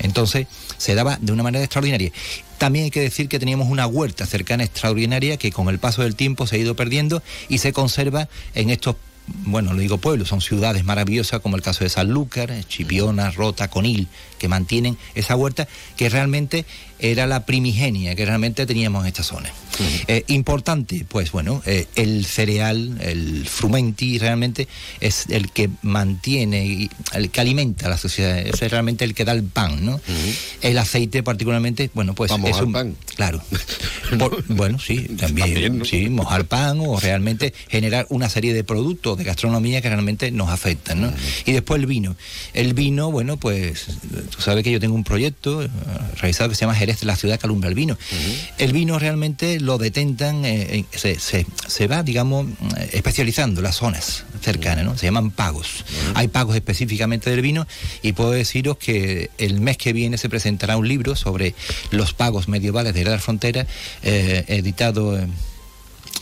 Entonces, se daba de una manera extraordinaria. También hay que decir que teníamos una huerta cercana extraordinaria que con el paso del tiempo se ha ido perdiendo y se conserva en estos bueno, lo digo pueblos, son ciudades maravillosas como el caso de Sanlúcar, Chipiona, Rota, Conil, que mantienen esa huerta que realmente era la primigenia que realmente teníamos en esta zona. Eh, importante, pues bueno, eh, el cereal, el frumenti realmente es el que mantiene, y el que alimenta a la sociedad, es realmente el que da el pan, ¿no? El aceite particularmente, bueno, pues mojar es un pan. Claro. Por- bueno, sí, también, sí, mojar pan o realmente generar una serie de productos de gastronomía que realmente nos afectan, ¿no? Y después el vino. El vino, bueno, pues tú sabes que yo tengo un proyecto eh, realizado que se llama Jerez de la ciudad que alumbra el vino. El vino realmente lo detentan, eh, en- se, se- se va, digamos, eh, especializando las zonas cercanas, ¿no? Se llaman pagos. Hay pagos específicamente del vino y puedo deciros que el mes que viene se presentará un libro sobre los pagos medievales de la frontera, eh, editado... eh,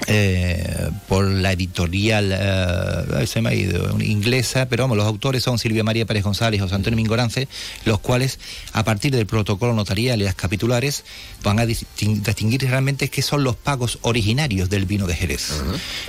eh, por la editorial, eh, se me ha ido, inglesa, pero vamos, los autores son Silvia María Pérez González y José Antonio Mingorance, los cuales, a partir del protocolo notarial y las capitulares, van a distinguir realmente qué son los pagos originarios del vino de Jerez.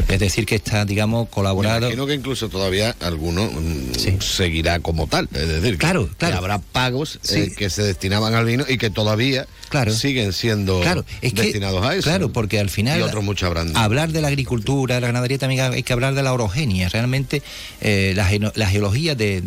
Es decir, que está, digamos, colaborado. Imagino que incluso todavía alguno mm, seguirá como tal. Es decir, claro, que, habrá pagos eh, que se destinaban al vino y que todavía siguen siendo destinados a eso. Claro, porque al final. Y otros muchos habrán hablar de la agricultura, de la ganadería, también hay que hablar de la orogenia. Realmente eh, la, geología de,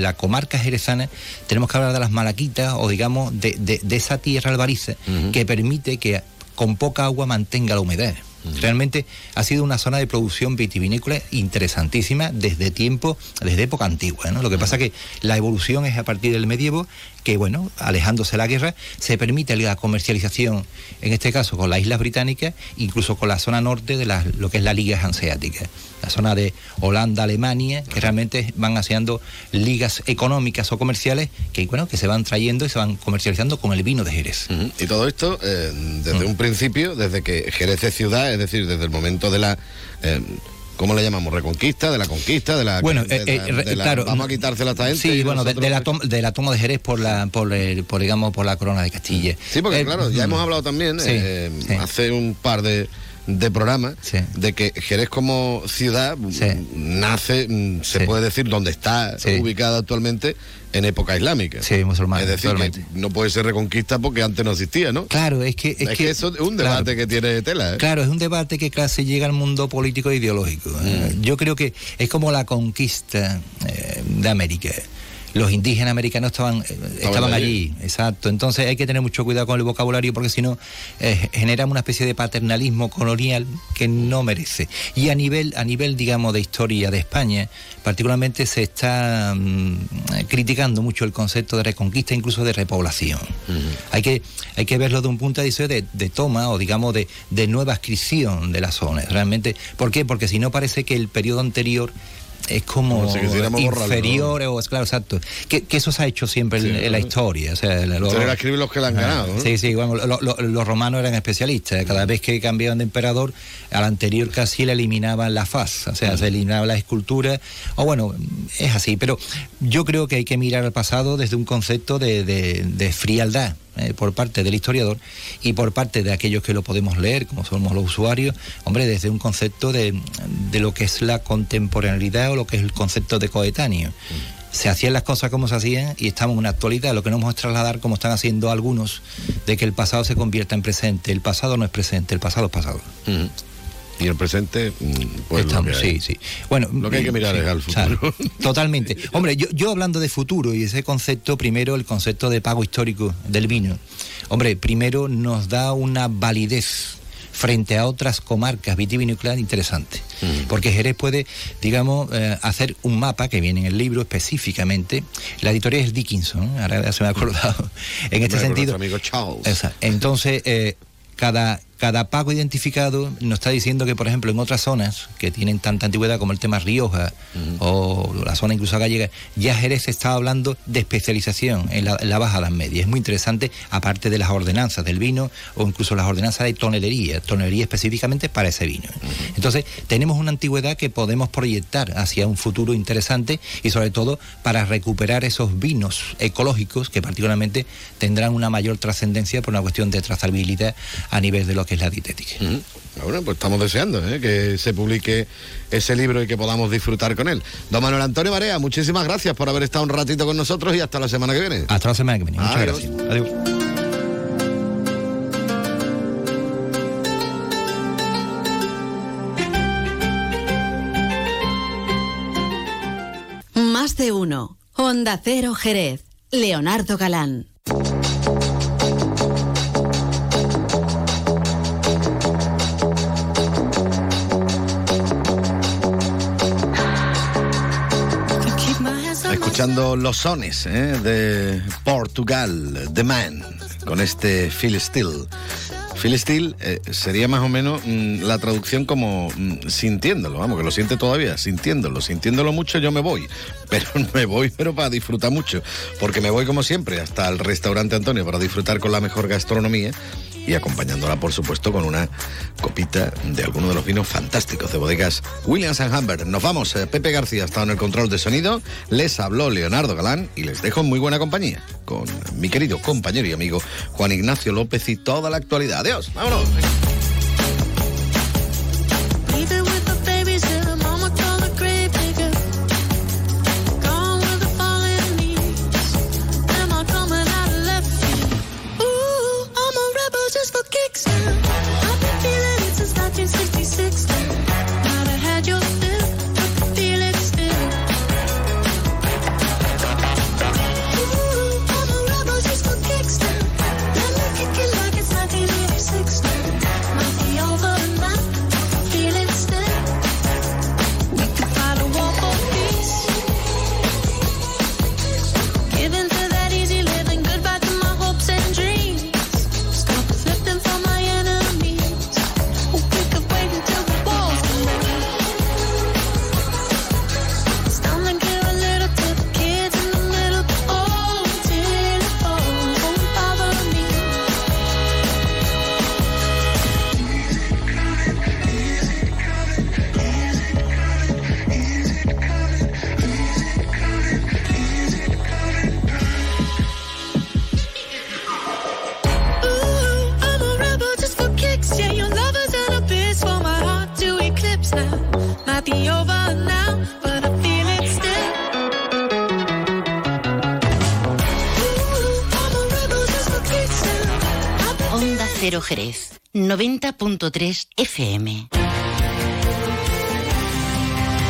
la, comarca jerezana, tenemos que hablar de las malaquitas o digamos de, esa tierra albariza que permite que con poca agua mantenga la humedad. Realmente ha sido una zona de producción vitivinícola interesantísima desde tiempo, desde época antigua. ¿no? Lo que pasa que la evolución es a partir del medievo, que bueno, alejándose de la guerra, se permite la comercialización, en este caso con las islas británicas, incluso con la zona norte de lo que es la Liga Hanseática. La zona de Holanda, Alemania, que realmente van haciendo ligas económicas o comerciales que, bueno, que se van trayendo y se van comercializando con el vino de Jerez. Y todo esto eh, desde un principio, desde que Jerez es ciudad, es decir, desde el momento de la... Eh, ¿Cómo le llamamos? ¿Reconquista? ¿De la conquista? ¿De la.? Bueno, eh, claro. Vamos a quitársela a esta Sí, bueno, de, la toma, de la toma de Jerez por la, por, por, digamos, por la corona de Castilla. Sí, porque claro, ya hemos hablado también hace un par de de programa de que Jerez como ciudad nace, mm, se puede decir, donde está ubicada actualmente en época islámica. Sí, musulmán. Es decir, que no puede ser reconquista porque antes no existía, ¿no? Claro, es que... Es, que, eso es un debate que tiene tela. ¿eh? Claro, es un debate que casi llega al mundo político e ideológico. ¿eh? Mm. Yo creo que es como la conquista eh, de América los indígenas americanos estaban, eh, estaban allí. exacto. Entonces hay que tener mucho cuidado con el vocabulario porque si no eh, genera una especie de paternalismo colonial que no merece. Y a nivel, a nivel, digamos, de historia de España, particularmente se está mm, criticando mucho el concepto de reconquista, incluso de repoblación. hay, que, hay que verlo de un punto de vista de, toma o digamos de, de nueva inscripción de las zonas. Realmente, ¿por qué? Porque si no parece que el periodo anterior es como, inferior, o es claro, exacto. Que, eso se ha hecho siempre en, la historia. O sea, los, los que la han ganado. Sí, sí, bueno, los romanos eran especialistas. Cada vez que cambiaban de emperador, al anterior casi le eliminaban la faz, o sea, se eliminaba la escultura. O bueno, es así. Pero yo creo que hay que mirar al pasado desde un concepto de, de frialdad. Eh, por parte del historiador y por parte de aquellos que lo podemos leer, como somos los usuarios, hombre, desde un concepto de, lo que es la contemporaneidad o lo que es el concepto de coetáneo. Se hacían las cosas como se hacían y estamos en una actualidad, lo que no vamos a trasladar como están haciendo algunos, de que el pasado se convierta en presente. El pasado no es presente, el pasado es pasado. Y el presente, mm, pues Estamos, sí, sí. Bueno, lo que hay que mirar es al futuro. totalmente. Hombre, yo, yo hablando de futuro y ese concepto, primero el concepto de pago histórico del vino. Hombre, primero nos da una validez frente a otras comarcas vitivinícolas interesante. Mm. Porque Jerez puede, digamos, eh, hacer un mapa que viene en el libro específicamente. La editorial es Dickinson, ahora se me ha acordado. en este sentido. Amigo Charles. Entonces, eh, cada, cada pago identificado nos está diciendo que, por ejemplo, en otras zonas que tienen tanta antigüedad como el tema Rioja o la zona incluso gallega, ya Jerez está hablando de especialización en la, baja edad media. Es muy interesante, aparte de las ordenanzas del vino o incluso las ordenanzas de tonelería, tonelería específicamente para ese vino. Entonces, tenemos una antigüedad que podemos proyectar hacia un futuro interesante y sobre todo para recuperar esos vinos ecológicos que particularmente tendrán una mayor trascendencia por una cuestión de trazabilidad a nivel de los que es la dietética. Bueno, pues estamos deseando ¿eh? que se publique ese libro y que podamos disfrutar con él. Don Manuel Antonio Barea, muchísimas gracias por haber estado un ratito con nosotros y hasta la semana que viene. Hasta la semana que viene. Muchas gracias. Adiós. Más de uno. Honda Cero Jerez. Leonardo Galán. Escuchando los sones ¿eh? de Portugal, The Man, con este Phil Steele. Phil Steele eh, sería más o menos mm, la traducción como mm, sintiéndolo, vamos, que lo siente todavía, sintiéndolo, sintiéndolo mucho yo me voy, pero me voy pero para disfrutar mucho, porque me voy como siempre hasta el restaurante Antonio para disfrutar con la mejor gastronomía y acompañándola, por supuesto, con una copita de alguno de los vinos fantásticos de bodegas Williams and Humber. Nos vamos, eh, Pepe García ha estado en el control de sonido, les habló Leonardo Galán y les dejo en muy buena compañía con mi querido compañero y amigo Juan Ignacio López y toda la actualidad. Adiós, vámonos. Jerez, 90.3 FM.